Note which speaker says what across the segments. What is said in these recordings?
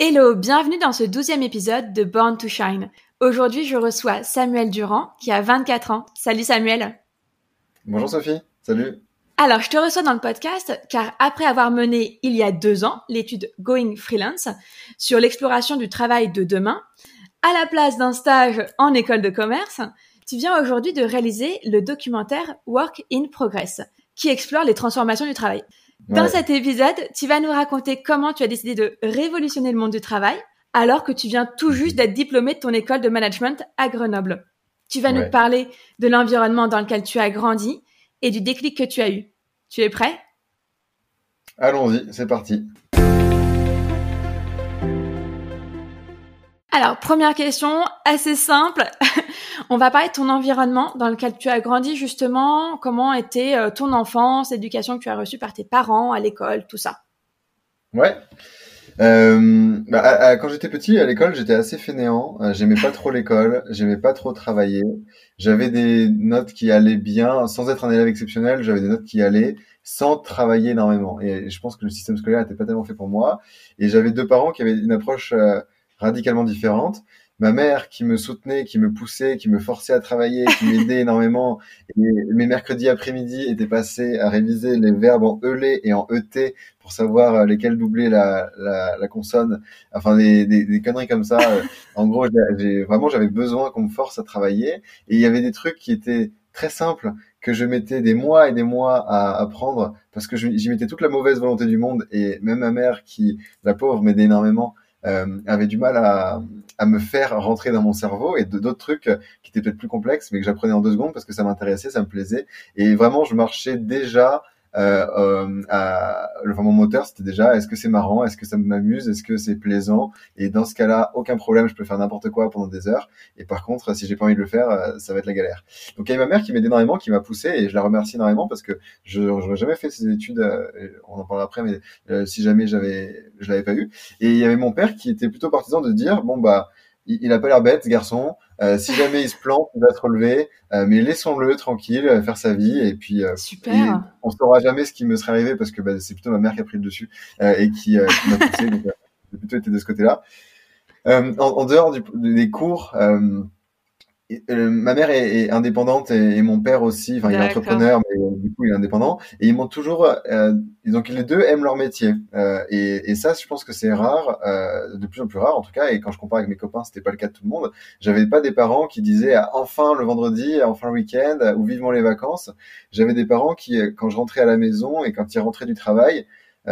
Speaker 1: Hello, bienvenue dans ce douzième épisode de Born to Shine. Aujourd'hui, je reçois Samuel Durand, qui a 24 ans. Salut Samuel.
Speaker 2: Bonjour Sophie, salut.
Speaker 1: Alors, je te reçois dans le podcast car après avoir mené il y a deux ans l'étude Going Freelance sur l'exploration du travail de demain, à la place d'un stage en école de commerce, tu viens aujourd'hui de réaliser le documentaire Work in Progress, qui explore les transformations du travail. Dans cet épisode, tu vas nous raconter comment tu as décidé de révolutionner le monde du travail alors que tu viens tout juste d'être diplômé de ton école de management à Grenoble. Tu vas nous parler de l'environnement dans lequel tu as grandi et du déclic que tu as eu. Tu es prêt?
Speaker 2: Allons-y, c'est parti.
Speaker 1: Alors, première question, assez simple. On va parler de ton environnement dans lequel tu as grandi justement. Comment était euh, ton enfance, l'éducation que tu as reçue par tes parents, à l'école, tout ça?
Speaker 2: Ouais. Euh, bah, quand j'étais petit à l'école, j'étais assez fainéant. Euh, j'aimais pas trop l'école, j'aimais pas trop travailler. J'avais des notes qui allaient bien, sans être un élève exceptionnel. J'avais des notes qui allaient sans travailler énormément. Et je pense que le système scolaire n'était pas tellement fait pour moi. Et j'avais deux parents qui avaient une approche radicalement différentes. Ma mère qui me soutenait, qui me poussait, qui me forçait à travailler, qui m'aidait énormément. Et mes mercredis après-midi étaient passés à réviser les verbes en ELé et en ET pour savoir euh, lesquels doubler la, la, la consonne. Enfin, des, des, des, conneries comme ça. Euh, en gros, j'ai vraiment j'avais besoin qu'on me force à travailler. Et il y avait des trucs qui étaient très simples que je mettais des mois et des mois à apprendre parce que j'y mettais toute la mauvaise volonté du monde et même ma mère qui, la pauvre, m'aidait énormément euh, avait du mal à, à, me faire rentrer dans mon cerveau et d'autres trucs qui étaient peut-être plus complexes mais que j'apprenais en deux secondes parce que ça m'intéressait, ça me plaisait. Et vraiment je marchais déjà euh, euh, à, enfin, mon moteur, c'était déjà est-ce que c'est marrant, est-ce que ça m'amuse, est-ce que c'est plaisant? Et dans ce cas-là, aucun problème, je peux faire n'importe quoi pendant des heures. Et par contre, si j'ai pas envie de le faire, euh, ça va être la galère. Donc il y a ma mère qui m'aide énormément, qui m'a poussé, et je la remercie énormément parce que je n'aurais jamais fait ces études. Euh, on en parlera après, mais euh, si jamais j'avais, je l'avais pas eu. Et il y avait mon père qui était plutôt partisan de dire bon bah il, a pas l'air bête, ce garçon. Euh, si jamais il se plante, il va se relever. Euh, mais laissons-le tranquille, euh, faire sa vie. Et puis,
Speaker 1: Super.
Speaker 2: on saura jamais ce qui me serait arrivé parce que bah, c'est plutôt ma mère qui a pris le dessus et qui, qui m'a poussé. donc, j'ai plutôt été de ce côté-là. En, en, dehors du, des cours, euh, ma mère est, indépendante et, mon père aussi. Enfin, il est entrepreneur, mais euh, du coup, il est indépendant. Et ils m'ont toujours. Euh, donc, les deux aiment leur métier. Euh, et, et, ça, je pense que c'est rare, euh, de plus en plus rare en tout cas. Et quand je compare avec mes copains, c'était pas le cas de tout le monde. J'avais pas des parents qui disaient ah, enfin le vendredi, enfin le week-end ou vivement les vacances. J'avais des parents qui, quand je rentrais à la maison et quand ils rentraient du travail,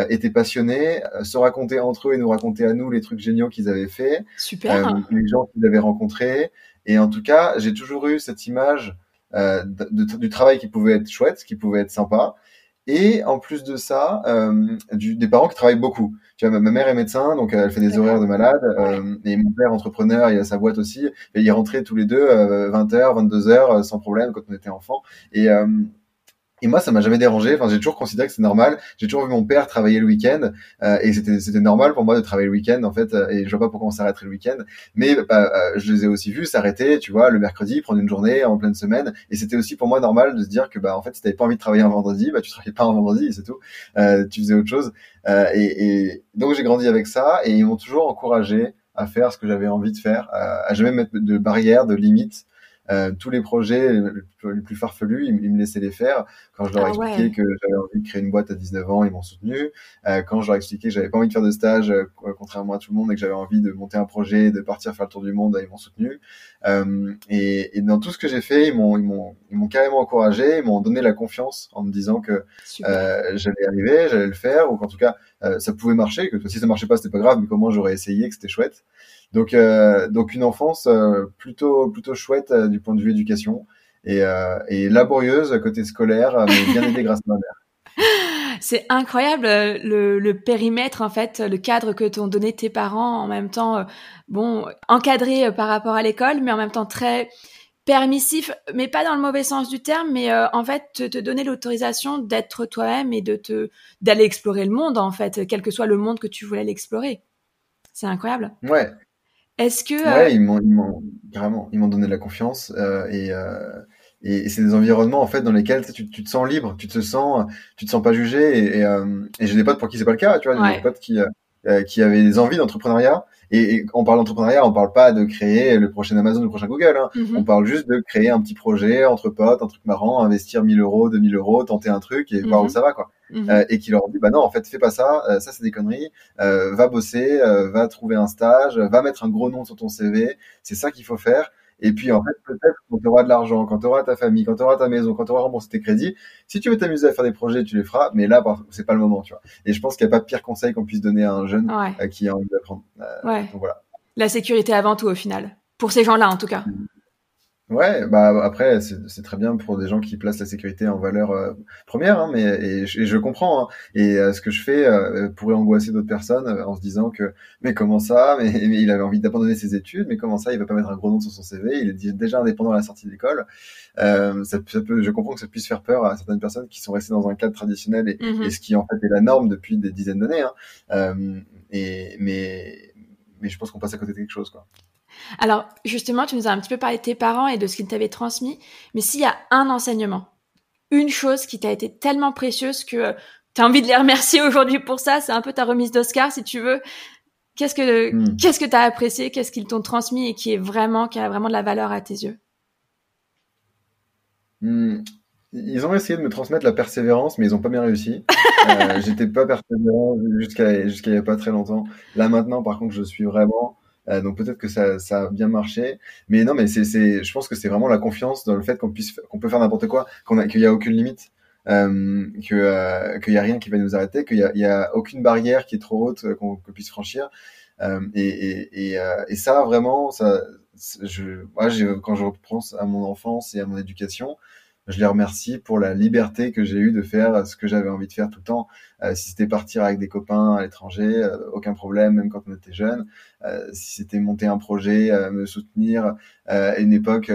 Speaker 2: étaient passionnés, se racontaient entre eux et nous racontaient à nous les trucs géniaux qu'ils avaient fait,
Speaker 1: Super.
Speaker 2: les gens qu'ils avaient rencontrés. Et en tout cas, j'ai toujours eu cette image euh, de, du travail qui pouvait être chouette, qui pouvait être sympa. Et en plus de ça, euh, du, des parents qui travaillent beaucoup. Tu vois, ma, mère est médecin, donc elle fait des horaires de malade. Euh, et mon père, entrepreneur, il a sa boîte aussi. Et ils rentraient tous les deux 20h, 22h, sans problème quand on était enfant. Et, euh, et moi, ça m'a jamais dérangé. Enfin, j'ai toujours considéré que c'est normal. J'ai toujours vu mon père travailler le week-end euh, et c'était c'était normal pour moi de travailler le week-end en fait. Euh, et je vois pas pourquoi on s'arrêterait le week-end. Mais bah, euh, je les ai aussi vus s'arrêter, tu vois, le mercredi, prendre une journée en pleine semaine. Et c'était aussi pour moi normal de se dire que bah en fait, si t'avais pas envie de travailler un vendredi, bah tu travaillais pas un vendredi, c'est tout. Euh, tu faisais autre chose. Euh, et, et, donc j'ai grandi avec ça et ils m'ont toujours encouragé à faire ce que j'avais envie de faire, à jamais mettre de barrières, de limites. Euh, tous les projets les plus farfelus, ils, me laissaient les faire. Quand je leur ai ah expliqué que j'avais envie de créer une boîte à 19 ans, ils m'ont soutenu. Euh, quand je leur ai expliqué que j'avais pas envie de faire de stage, euh, contrairement à tout le monde, et que j'avais envie de monter un projet, de partir faire le tour du monde, ils m'ont soutenu. Et, et, dans tout ce que j'ai fait, ils m'ont, ils m'ont, ils m'ont carrément encouragé, ils m'ont donné la confiance en me disant que j'allais arriver, j'allais le faire, ou qu'en tout cas ça pouvait marcher, que si ça marchait pas, c'était pas grave, mais comment j'aurais essayé, que c'était chouette. Donc, euh, donc une enfance euh, plutôt plutôt chouette euh, du point de vue éducation et, et laborieuse côté scolaire, mais bien aidée grâce à ma mère.
Speaker 1: C'est incroyable le, le, périmètre en fait, le cadre que t'ont donné tes parents en même temps, bon, encadré par rapport à l'école, mais en même temps très permissif, mais pas dans le mauvais sens du terme, mais euh, en fait te, te donner l'autorisation d'être toi-même et de te d'aller explorer le monde en fait, quel que soit le monde que tu voulais l'explorer. C'est incroyable.
Speaker 2: Ouais.
Speaker 1: Est-ce que
Speaker 2: ouais, euh, ils m'ont vraiment ils m'ont donné de la confiance euh, et euh, et, c'est des environnements en fait dans lesquels tu, tu, te sens libre, tu te sens tu te sens pas jugé et, et, euh, et j'ai des potes pour qui c'est pas le cas, tu vois, j'ai des potes qui qui avaient des envies d'entrepreneuriat et, on parle d'entrepreneuriat, on parle pas de créer le prochain Amazon, le prochain Google. Hein. Mhm. On parle juste de créer un petit projet entre potes, un truc marrant, investir 1000 euros, 2000 euros, tenter un truc et voir où mhm. ça va, quoi. Mhm. Euh, et qui leur dit, bah non, en fait, fais pas ça, euh, ça c'est des conneries. Euh, va bosser, va trouver un stage, va mettre un gros nom sur ton CV. C'est ça qu'il faut faire. Et puis, en fait, peut-être quand tu auras de l'argent, quand tu auras ta famille, quand tu auras ta maison, quand tu auras remboursé tes crédits, si tu veux t'amuser à faire des projets, tu les feras. Mais là, c'est pas le moment, tu vois. Et je pense qu'il n'y a pas de pire conseil qu'on puisse donner à un jeune qui a envie d'apprendre.
Speaker 1: ouais. Voilà la sécurité avant tout au final. Pour ces gens-là en tout cas.
Speaker 2: Ouais, bah après c'est très bien pour des gens qui placent la sécurité en valeur euh, première, hein, mais et, je comprends. Hein. et euh, ce que je fais euh, pourrait angoisser d'autres personnes en se disant que mais comment ça, mais, il avait envie d'abandonner ses études, mais comment ça, il va pas mettre un gros nom sur son CV, il est déjà indépendant à la sortie d'école. Ça, ça, peut, je comprends que ça puisse faire peur à certaines personnes qui sont restées dans un cadre traditionnel et, et ce qui en fait est la norme depuis des dizaines d'années. Hein. et mais mais je pense qu'on passe à côté de quelque chose, quoi.
Speaker 1: Alors, justement, tu nous as un petit peu parlé de tes parents et de ce qu'ils t'avaient transmis, mais s'il y a un enseignement, une chose qui t'a été tellement précieuse que euh, tu as envie de les remercier aujourd'hui pour ça, c'est un peu ta remise d'Oscar, si tu veux. Qu'est-ce que hmm. qu'est-ce que t'as apprécié, qu'est-ce qu'ils t'ont transmis et qui est vraiment qui a vraiment de la valeur à tes yeux?
Speaker 2: Hmm. Ils ont essayé de me transmettre la persévérance, mais ils ont pas bien réussi. euh, J'étais pas persévérant jusqu'à jusqu'à il y a pas très longtemps. Là maintenant, par contre, je suis vraiment. Euh, donc peut-être que ça, ça a bien marché, mais non, mais c'est, je pense que c'est vraiment la confiance dans le fait qu'on puisse, qu'on peut faire n'importe quoi, qu'on a, qu'il y a aucune limite, euh, euh, qu'il y a rien qui va nous arrêter, qu'il y a, a aucune barrière qui est trop haute euh, qu'on, puisse franchir. Euh, et, et, et, euh, et, ça vraiment, ça, je, moi, quand je reprends à mon enfance et à mon éducation, je les remercie pour la liberté que j'ai eue de faire ce que j'avais envie de faire tout le temps. Euh, si c'était partir avec des copains à l'étranger, euh, aucun problème, même quand on était jeune. Euh, si c'était monter un projet, me soutenir. à une époque,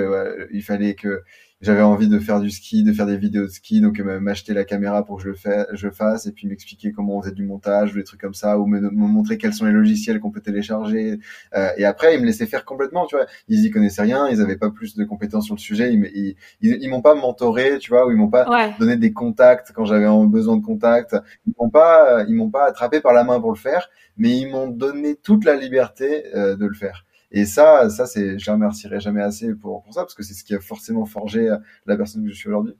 Speaker 2: il fallait que j'avais envie de faire du ski, de faire des vidéos de ski, donc euh, m'acheter la caméra pour que je le, fais, je fasse, et puis m'expliquer comment on faisait du montage, ou des trucs comme ça, ou me, montrer quels sont les logiciels qu'on peut télécharger. Euh, et après, ils me laissaient faire complètement, tu vois. Ils y connaissaient rien, ils avaient pas plus de compétences sur le sujet, ils, ils, ils, m'ont pas mentoré, tu vois, ou ils m'ont pas donné des contacts quand j'avais besoin de contacts. Ils m'ont pas, ils m'ont pas attrapé par la main pour le faire, mais ils m'ont donné toute la liberté euh, de le faire. Et ça, ça c'est, je les remercierai jamais assez pour, pour ça, parce que c'est ce qui a forcément forgé euh, la personne que je suis aujourd'hui.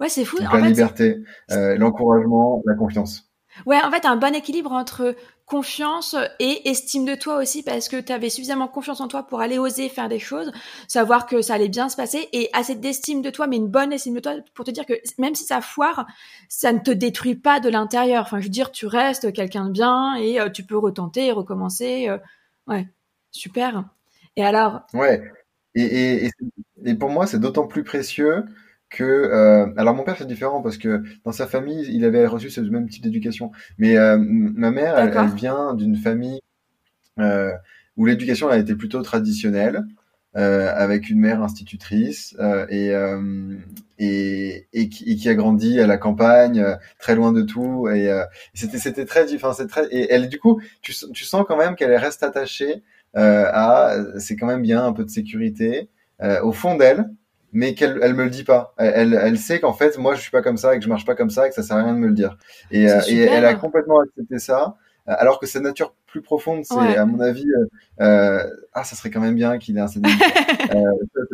Speaker 1: Ouais, c'est fou.
Speaker 2: la liberté, euh, l'encouragement, la confiance.
Speaker 1: Ouais, en fait, un bon équilibre entre confiance et estime de toi aussi, parce que tu avais suffisamment confiance en toi pour aller oser faire des choses, savoir que ça allait bien se passer, et assez d'estime de toi, mais une bonne estime de toi pour te dire que même si ça foire, ça ne te détruit pas de l'intérieur. Enfin, je veux dire, tu restes quelqu'un de bien et euh, tu peux retenter, recommencer. ouais. Super. Et alors?
Speaker 2: Ouais. Et, et, pour moi, c'est d'autant plus précieux que euh, alors mon père c'est différent parce que dans sa famille il avait reçu ce même type d'éducation mais euh, ma mère elle, vient d'une famille euh, où l'éducation a été plutôt traditionnelle avec une mère institutrice et, et, et, qui, a grandi à la campagne très loin de tout et c'était c'était très enfin c'est très et elle du coup tu, tu sens quand même qu'elle reste attachée à c'est quand même bien un peu de sécurité euh, au fond d'elle, mais qu'elle elle me le dit pas. Elle, elle sait qu'en fait moi je suis pas comme ça et que je marche pas comme ça et que ça sert à rien de me le dire. Et, euh, et elle a complètement accepté ça alors que sa nature plus profonde, c'est à mon avis, euh, euh, ah, ça serait quand même bien qu'il ait un CDI. euh,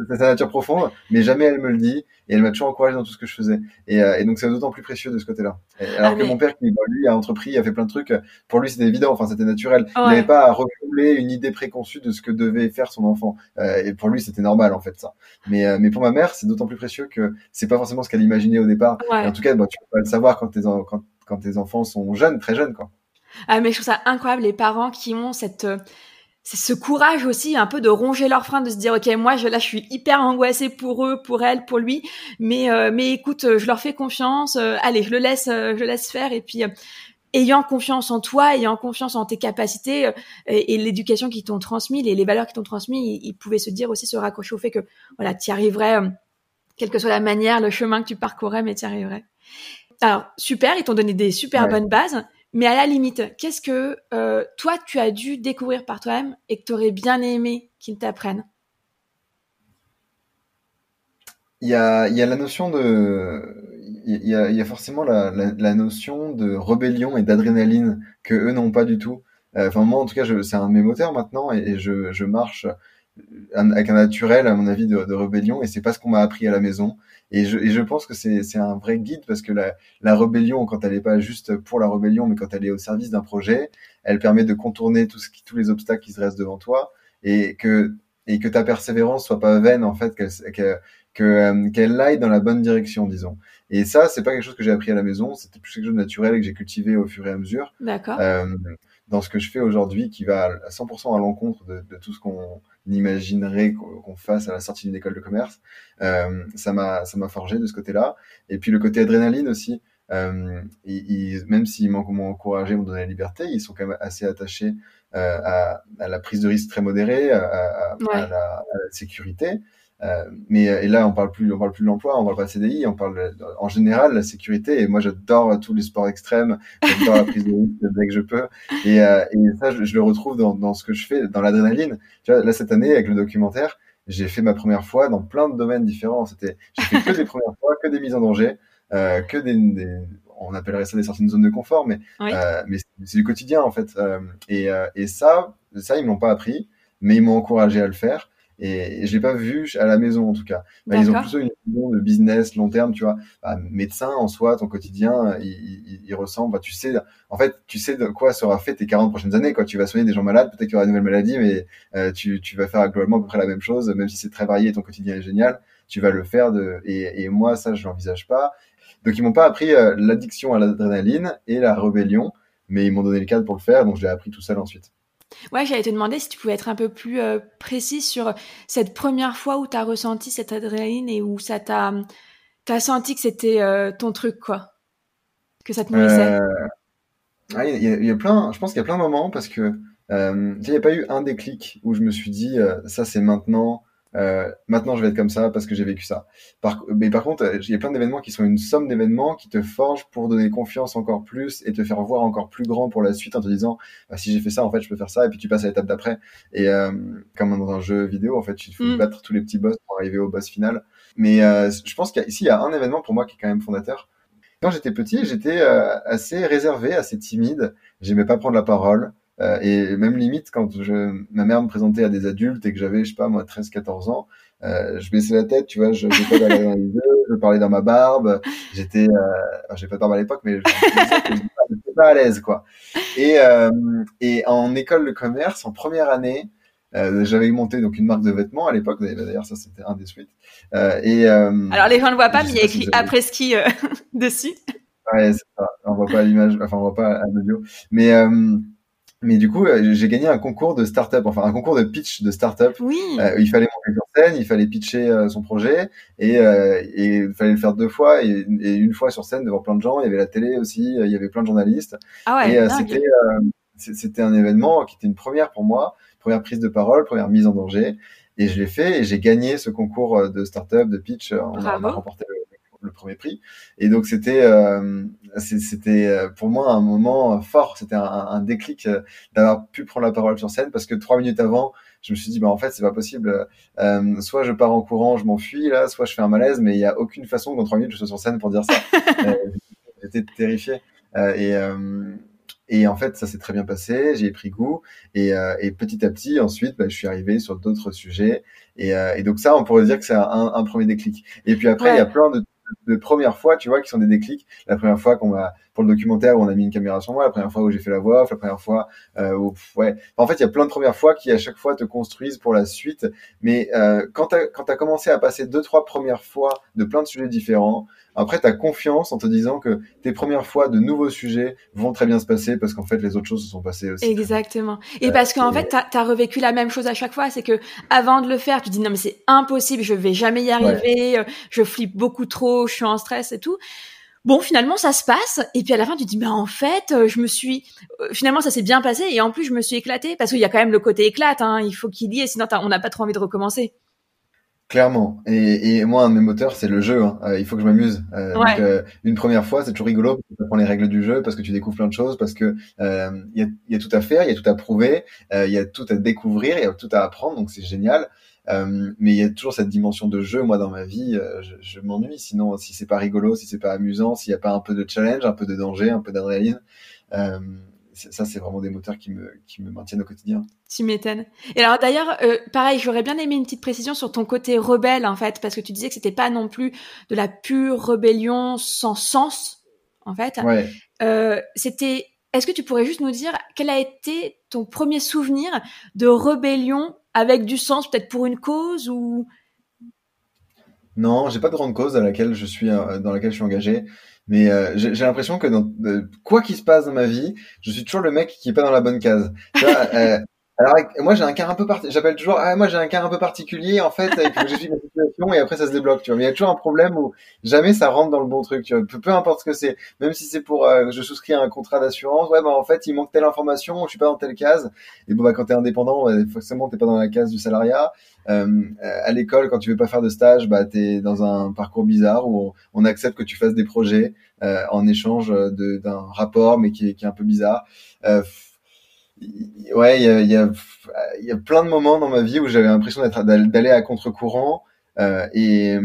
Speaker 2: c'est sa nature profonde, mais jamais elle me le dit, et elle m'a toujours encouragé dans tout ce que je faisais. Et, euh, et donc c'est d'autant plus précieux de ce côté-là. Alors ah, que mon père, qui lui a entrepris, a fait plein de trucs, pour lui c'était évident, enfin c'était naturel. Il n'avait pas à refouler une idée préconçue de ce que devait faire son enfant. Euh, et pour lui c'était normal en fait ça. Mais mais pour ma mère, c'est d'autant plus précieux que c'est pas forcément ce qu'elle imaginait au départ. en tout cas, bah, tu peux pas le savoir quand tes quand, quand tes enfants sont jeunes, très jeunes quoi.
Speaker 1: Ah, mais je trouve ça incroyable les parents qui ont cette euh, c'est ce courage aussi un peu de ronger leurs freins de se dire ok moi je là je suis hyper angoissée pour eux pour elle pour lui. Mais euh, mais écoute je leur fais confiance euh, allez je le laisse je le laisse faire. Et puis ayant confiance en toi ayant confiance en tes capacités et, l'éducation qu'ils t'ont transmis les, les valeurs qu'ils t'ont transmis ils, pouvaient se dire aussi se raccrocher au fait que voilà tu y arriverais quelle que soit la manière le chemin que tu parcourrais mais tu y arriverais. Alors super ils t'ont donné des super bonnes bases mais à la limite, qu'est-ce que euh, toi, tu as dû découvrir par toi-même et que tu aurais bien aimé qu'ils t'apprennent
Speaker 2: il y, a, il y a la notion de... Il y a, il y a forcément la, notion de rébellion et d'adrénaline que eux n'ont pas du tout. Euh, enfin, moi, en tout cas, c'est un de maintenant et, et je, je, marche avec un naturel, à mon avis, de, de rébellion et c'est pas ce qu'on m'a appris à la maison. Et je, et je pense que c'est un vrai guide parce que la, la rébellion, quand elle n'est pas juste pour la rébellion, mais quand elle est au service d'un projet, elle permet de contourner tout ce qui, tous les obstacles qui se restent devant toi et que, et que ta persévérance soit pas vaine, en fait, qu'elle que, euh, qu'elle aille dans la bonne direction, disons. Et ça, c'est pas quelque chose que j'ai appris à la maison, c'était plus quelque chose de naturel et que j'ai cultivé au fur et à mesure.
Speaker 1: D'accord.
Speaker 2: Euh, dans ce que je fais aujourd'hui, qui va à 100% à l'encontre de, de tout ce qu'on imaginerait qu'on fasse à la sortie d'une école de commerce. Euh, ça m'a ça m'a forgé de ce côté-là. Et puis le côté adrénaline aussi. Euh, ils, même s'ils m'ont encouragé, m'ont donné la liberté, ils sont quand même assez attachés euh, à, à, la prise de risque très modérée, à, à, à la, sécurité. Euh, mais et là, on parle plus, on parle plus de l'emploi, on parle pas de CDI, on parle en général la sécurité. Et moi, j'adore tous les sports extrêmes, j'adore la prise de risque dès que je peux. Et, euh, et ça, je, je, le retrouve dans, dans ce que je fais, dans l'adrénaline. Tu vois, là cette année avec le documentaire, j'ai fait ma première fois dans plein de domaines différents. C'était, j'ai fait que des premières fois, que des mises en danger, euh, que des, des, on appellerait ça des sorties de zone de confort, mais euh, mais c'est du quotidien en fait. Euh, et, et ça, ça ils m'ont pas appris, mais ils m'ont encouragé à le faire. Et, je l'ai pas vu à la maison en tout cas. Bah, ils ont plutôt une vision de business long terme, tu vois. Bah, médecin en soi, ton quotidien, il, il, il ressemble. Bah, tu sais, en fait, tu sais de quoi sera fait tes 40 prochaines années. Quand tu vas soigner des gens malades, peut-être qu'il y aura une nouvelle maladie, mais euh, tu, tu vas faire globalement à peu près la même chose, même si c'est très varié et ton quotidien est génial. Tu vas le faire de. Et, et moi, ça, je l'envisage pas. Donc, ils m'ont pas appris euh, l'addiction à l'adrénaline et la rébellion, mais ils m'ont donné le cadre pour le faire, donc je l'ai appris tout seul ensuite.
Speaker 1: Ouais, j'allais te demander si tu pouvais être un peu plus euh, précis sur cette première fois où tu as ressenti cette adrénaline et où ça t'a as senti que c'était euh, ton truc, quoi. Que ça te nourrissait.
Speaker 2: Euh... il, y a, il y, a plein, je pense qu'il y a plein de moments parce que il n'y a pas eu un déclic où je me suis dit ça c'est maintenant, euh, maintenant, je vais être comme ça parce que j'ai vécu ça. Par, mais par contre, il y a plein d'événements qui sont une somme d'événements qui te forgent pour donner confiance encore plus et te faire voir encore plus grand pour la suite en te disant bah, si j'ai fait ça, en fait, je peux faire ça et puis tu passes à l'étape d'après. Et euh, comme dans un jeu vidéo, en fait, il faut mm. battre tous les petits boss pour arriver au boss final. Mais euh, je pense qu'ici, il y a un événement pour moi qui est quand même fondateur. Quand j'étais petit, j'étais euh, assez réservé, assez timide. J'aimais pas prendre la parole. Euh, et même limite, quand je, ma mère me présentait à des adultes et que j'avais, je sais pas, moi, 13, 14 ans, euh, je baissais la tête, tu vois, je pas dans les yeux, je parlais dans ma barbe, j'étais, euh, j'ai pas de barbe à l'époque, mais je n'étais pas à l'aise, quoi. Et, euh, et en école de commerce, en première année, euh, j'avais monté donc une marque de vêtements à l'époque. D'ailleurs, ça c'était un des suites. Euh, et euh,
Speaker 1: alors les gens ne voient pas, mais il y a écrit après ski dessus.
Speaker 2: Ouais, c'est ça. On voit pas l'image, enfin on voit pas à l'audio. Mais mais du coup, euh, j'ai gagné un concours de start-up, enfin un concours de pitch de start-up.
Speaker 1: Oui.
Speaker 2: Euh, il fallait monter sur scène, il fallait pitcher euh, son projet et, euh, et il fallait le faire deux fois et, et, une fois sur scène devant plein de gens. Il y avait la télé aussi, il y avait plein de journalistes.
Speaker 1: Ah ouais,
Speaker 2: et c'était c'était un événement qui était une première pour moi, première prise de parole, première mise en danger. Et je l'ai fait et j'ai gagné ce concours de start-up, de pitch. On a, remporté le, le premier prix. Et donc c'était euh, c'était euh, pour moi un moment fort, c'était un, un, déclic euh, d'avoir pu prendre la parole sur scène parce que trois minutes avant, je me suis dit bah en fait c'est pas possible. Euh, soit je pars en courant, je m'enfuis là, soit je fais un malaise, mais il y a aucune façon qu'en trois minutes je sois sur scène pour dire ça. J'étais terrifié et et en fait, ça s'est très bien passé, j'ai pris goût. Et, et, petit à petit, ensuite, bah, je suis arrivé sur d'autres sujets. Et, et, donc ça, on pourrait dire que c'est un, un, premier déclic. Et puis après, il y a plein de, de premières fois, tu vois, qui sont des déclics. La première fois qu'on m'a pour le documentaire où on a mis une caméra sur moi, la première fois où j'ai fait la voix la première fois euh, où, ouais. En fait, il y a plein de premières fois qui à chaque fois te construisent pour la suite. Mais euh, quand tu quand as commencé à passer deux trois premières fois de plein de sujets différents, après, tu as confiance en te disant que tes premières fois de nouveaux sujets vont très bien se passer parce qu'en fait, les autres choses se sont passées aussi.
Speaker 1: Exactement. Et parce qu'en fait, tu as, revécu la même chose à chaque fois. C'est que avant de le faire, tu dis non, mais c'est impossible, je vais jamais y arriver, euh, je flippe beaucoup trop, je suis en stress et tout. Bon, finalement, ça se passe. Et puis à la fin, tu dis, mais en fait, euh, je me suis, euh, finalement, ça s'est bien passé. Et en plus, je me suis éclatée parce qu'il y a quand même le côté éclate. Hein. Il faut qu'il y ait, sinon on n'a pas trop envie de recommencer.
Speaker 2: Clairement. Et, et, moi, un de mes moteurs, c'est le jeu. Hein. Euh, il faut que je m'amuse. Euh, euh, une première fois, c'est toujours rigolo. Tu apprends les règles du jeu parce que tu découvres plein de choses, parce que il y a, y, a, tout à faire, il y a tout à prouver, il y a tout à découvrir, il y a tout à apprendre. Donc, c'est génial. Mais il y a toujours cette dimension de jeu. Moi, dans ma vie, je, je m'ennuie. Sinon, si c'est pas rigolo, si c'est pas amusant, s'il n'y a pas un peu de challenge, un peu de danger, un peu d'adrénaline, ça, c'est vraiment des moteurs qui me, qui me maintiennent au quotidien.
Speaker 1: Tu m'étonnes. Et alors d'ailleurs, euh, pareil, j'aurais bien aimé une petite précision sur ton côté rebelle, en fait, parce que tu disais que c'était pas non plus de la pure rébellion sans sens, en fait.
Speaker 2: Ouais.
Speaker 1: Euh, c'était. Est-ce que tu pourrais juste nous dire quel a été ton premier souvenir de rébellion avec du sens, peut-être pour une cause ou?
Speaker 2: Non, j'ai pas de grande cause à laquelle je suis euh, dans laquelle je suis engagé. Mais euh, j'ai l'impression que dans quoi qu'il se passe dans ma vie, je suis toujours le mec qui est pas dans la bonne case. Vois, euh, alors moi j'ai un cas un peu particulier. J'appelle toujours ah moi j'ai un cas un peu particulier en fait. Faut que j'explique ma situation et après ça se débloque. Tu vois, mais il y a toujours un problème où jamais ça rentre dans le bon truc. Tu vois, peu, importe ce que c'est. Même si c'est pour euh, je souscris à un contrat d'assurance. Ouais bah en fait il manque telle information. Je suis pas dans telle case. Et bon bah quand t'es indépendant, forcément t'es pas dans la case du salariat. Euh, à l'école, quand tu veux pas faire de stage, bah, tu es dans un parcours bizarre où on, accepte que tu fasses des projets euh, en échange d'un rapport, mais qui est, qui est un peu bizarre. Euh, ouais, il y a, y, a, y a, plein de moments dans ma vie où j'avais l'impression d'être d'aller à contre-courant euh, et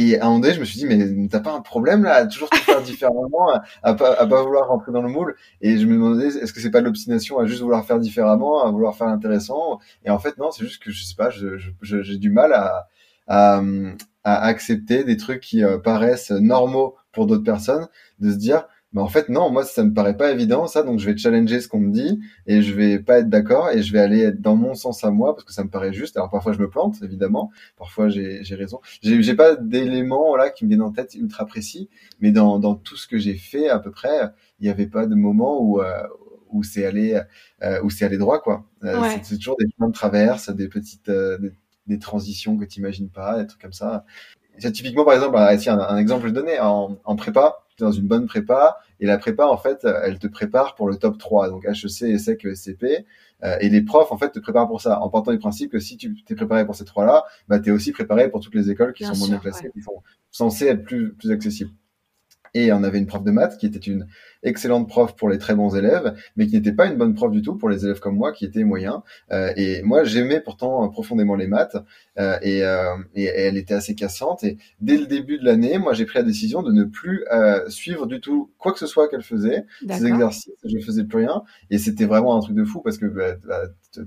Speaker 2: et à un moment donné, je me suis dit, mais t'as pas un problème là, à toujours tout faire différemment, à, pas, à pas vouloir rentrer dans le moule? Et je me demandais, est-ce que c'est pas de l'obstination à juste vouloir faire différemment, à vouloir faire l'intéressant Et en fait, non, c'est juste que je sais pas, j'ai du mal à, à, à, accepter des trucs qui euh, paraissent normaux pour d'autres personnes, de se dire, mais en fait non moi ça me paraît pas évident ça donc je vais challenger ce qu'on me dit et je vais pas être d'accord et je vais aller être dans mon sens à moi parce que ça me paraît juste. Alors parfois je me plante évidemment. Parfois j'ai raison. J'ai pas d'éléments là qui me viennent en tête ultra précis mais dans, dans tout ce que j'ai fait à peu près il n'y avait pas de moment où euh, où c'est allé euh, où c'est allé droit quoi. Euh, c'est toujours des chemins de traverse des petites des, transitions que tu imagines pas des trucs comme ça. Typiquement par exemple un, un exemple donné en, en prépa dans une bonne prépa et la prépa en fait elle te prépare pour le top 3 donc HEC, ESSEC, ESCP euh, et les profs en fait te préparent pour ça en partant du principe que si tu t'es préparé pour ces trois là bah tu es aussi préparé pour toutes les écoles qui sont moins bien classées qui sont censées être plus plus accessibles et on avait une prof de maths qui était une excellente prof pour les très bons élèves, mais qui n'était pas une bonne prof du tout pour les élèves comme moi qui étaient moyens. Euh, et moi, j'aimais pourtant profondément les maths, euh, et, euh, et, elle était assez cassante. Et dès le début de l'année, moi, j'ai pris la décision de ne plus euh, suivre du tout quoi que ce soit qu'elle faisait, ces exercices. Je faisais plus rien, et c'était vraiment un truc de fou parce que bah, bah,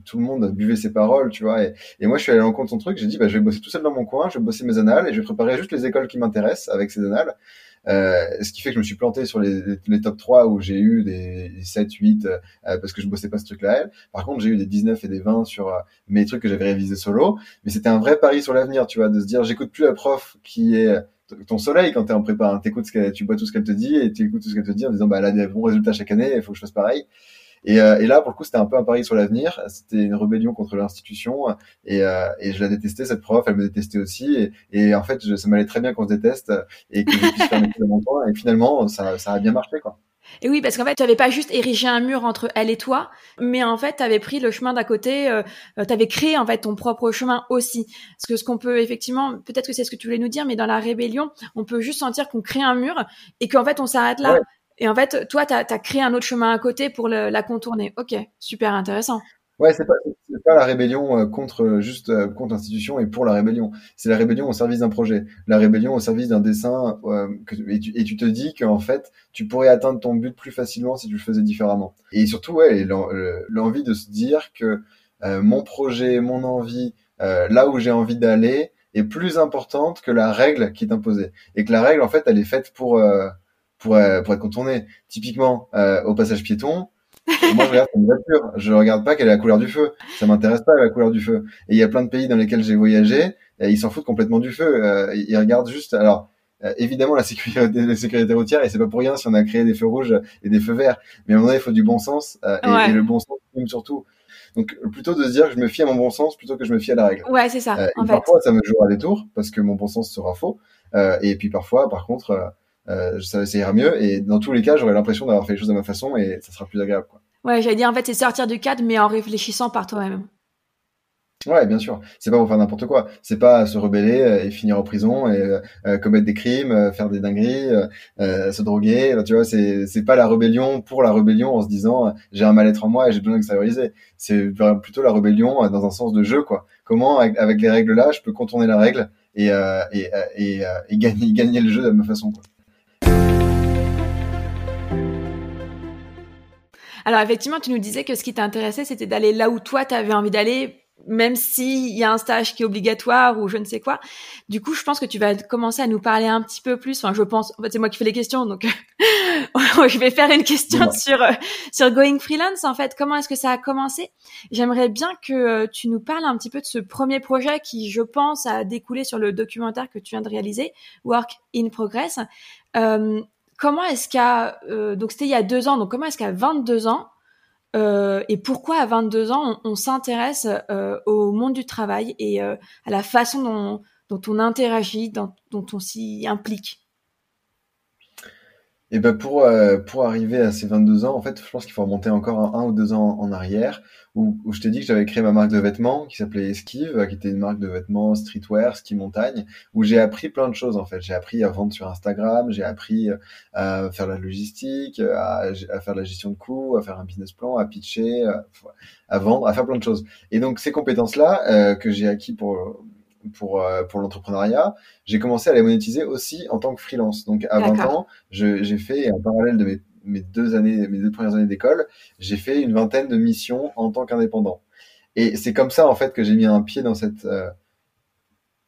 Speaker 2: tout le monde buvait ses paroles, tu vois. Et, et moi, je suis allé en compte son truc. J'ai dit, bah, je vais bosser tout seul dans mon coin, je vais bosser mes annales, et je vais préparer juste les écoles qui m'intéressent avec ces annales. Euh, ce qui fait que je me suis planté sur les, les top 3 où j'ai eu des 7, 8 euh, parce que je bossais pas ce truc-là. Par contre, j'ai eu des 19 et des 20 sur euh, mes trucs que j'avais révisés solo. Mais c'était un vrai pari sur l'avenir, tu vois, de se dire j'écoute plus la prof qui est ton soleil quand t'es en prépa. Hein. T'écoutes ce qu'elle, tu bois tout ce qu'elle te dit et tu écoutes tout ce qu'elle te dit en disant bah a des bons résultats chaque année, il faut que je fasse pareil. Et, euh, et, là, pour le coup, c'était un peu un pari sur l'avenir. C'était une rébellion contre l'institution. Et, euh, et, je la détestais, cette prof. Elle me détestait aussi. Et, et en fait, je, ça m'allait très bien qu'on se déteste et que je puisse faire mes mon temps. Et finalement, ça, ça a bien marché, quoi.
Speaker 1: Et oui, parce qu'en fait, tu n'avais pas juste érigé un mur entre elle et toi, mais en fait, tu avais pris le chemin d'à côté, euh, euh tu avais créé en fait ton propre chemin aussi. Parce que ce qu'on peut effectivement, peut-être que c'est ce que tu voulais nous dire, mais dans la rébellion, on peut juste sentir qu'on crée un mur et qu'en fait, on s'arrête là. Et en fait, toi, tu as, créé un autre chemin à côté pour la contourner. Ok, super intéressant.
Speaker 2: Ouais, c'est pas, pas la rébellion euh, contre juste euh, contre l'institution et pour la rébellion. C'est la rébellion au service d'un projet, la rébellion au service d'un dessin. Euh, que, et, tu, et, tu, te dis qu'en fait, tu pourrais atteindre ton but plus facilement si tu le faisais différemment. Et surtout, ouais, l'envie de se dire que mon projet, mon envie, là où j'ai envie d'aller, est plus importante que la règle qui est imposée. Et que la règle, en fait, elle est faite pour pour, pour être contourné. Typiquement, au passage piéton, moi, je regarde une voiture. Je regarde pas quelle est la couleur du feu. Ça m'intéresse pas la couleur du feu. Et il y a plein de pays dans lesquels j'ai voyagé, et ils s'en foutent complètement du feu. Euh, ils regardent juste. Alors, euh, évidemment, la sécurité, la sécurité routière, et c'est pas pour rien si on a créé des feux rouges et des feux verts. Mais à un moment donné, il faut du bon sens, euh, et, le bon sens surtout. Donc, plutôt de se dire que je me fie à mon bon sens plutôt que je me fie à la règle.
Speaker 1: Ouais, c'est ça.
Speaker 2: en parfois, ça me jouera des tours parce que mon bon sens sera faux. et puis parfois, par contre, ça, ça ira mieux. Et dans tous les cas, j'aurai l'impression d'avoir fait les choses de ma façon et ça sera plus agréable. Quoi.
Speaker 1: Ouais, j'allais dire, en fait, c'est sortir du cadre, mais en réfléchissant par toi-même.
Speaker 2: Ouais, bien sûr. C'est pas pour faire n'importe quoi. C'est pas se rebeller euh, et finir en prison et euh, euh, commettre des crimes, faire des dingueries, se droguer. Tu vois, c'est c'est pas la rébellion pour la rébellion en se disant j'ai un mal-être en moi et j'ai besoin d'extérioriser. C'est plutôt la rébellion dans un sens de jeu, quoi. Comment avec, les règles là, je peux contourner la règle et et, et, et gagner gagner le jeu de ma façon, quoi.
Speaker 1: Alors effectivement, tu nous disais que ce qui t'intéressait, c'était d'aller là où toi, tu avais envie d'aller, même s'il y a un stage qui est obligatoire ou je ne sais quoi. Du coup, je pense que tu vas commencer à nous parler un petit peu plus. Enfin, je pense, en fait, c'est moi qui fais les questions, donc je vais faire une question sur euh, sur Going Freelance. En fait, comment est-ce que ça a commencé? J'aimerais bien que euh, tu nous parles un petit peu de ce premier projet qui, je pense, a découlé sur le documentaire que tu viens de réaliser, Work in Progress. Euh, comment est-ce qu'à euh, donc c'était il y a deux ans, donc comment est-ce qu'à 22 ans euh, et pourquoi à 22 ans on, s'intéresse euh, au monde du travail et à la façon dont, on interagit, dont on s'y implique?
Speaker 2: Et ben pour, euh, pour arriver à ces 22 ans, en fait, je pense qu'il faut remonter encore un, ou deux ans en arrière, où, où je t'ai dit que j'avais créé ma marque de vêtements qui s'appelait Esquive, qui était une marque de vêtements streetwear, ski montagne, où j'ai appris plein de choses en fait. J'ai appris à vendre sur Instagram, j'ai appris euh, à faire la logistique, à, à, faire la gestion de coûts, à faire un business plan, à pitcher, à, à vendre, à faire plein de choses. Et donc ces compétences-là euh, que j'ai acquis pour pour, euh, pour l'entrepreneuriat, j'ai commencé à les monétiser aussi en tant que freelance. Donc à 20 ans, j'ai fait, en parallèle de mes, mes, deux années, mes deux premières années d'école, j'ai fait une vingtaine de missions en tant qu'indépendant. Et c'est comme ça en fait que j'ai mis un pied dans cette euh,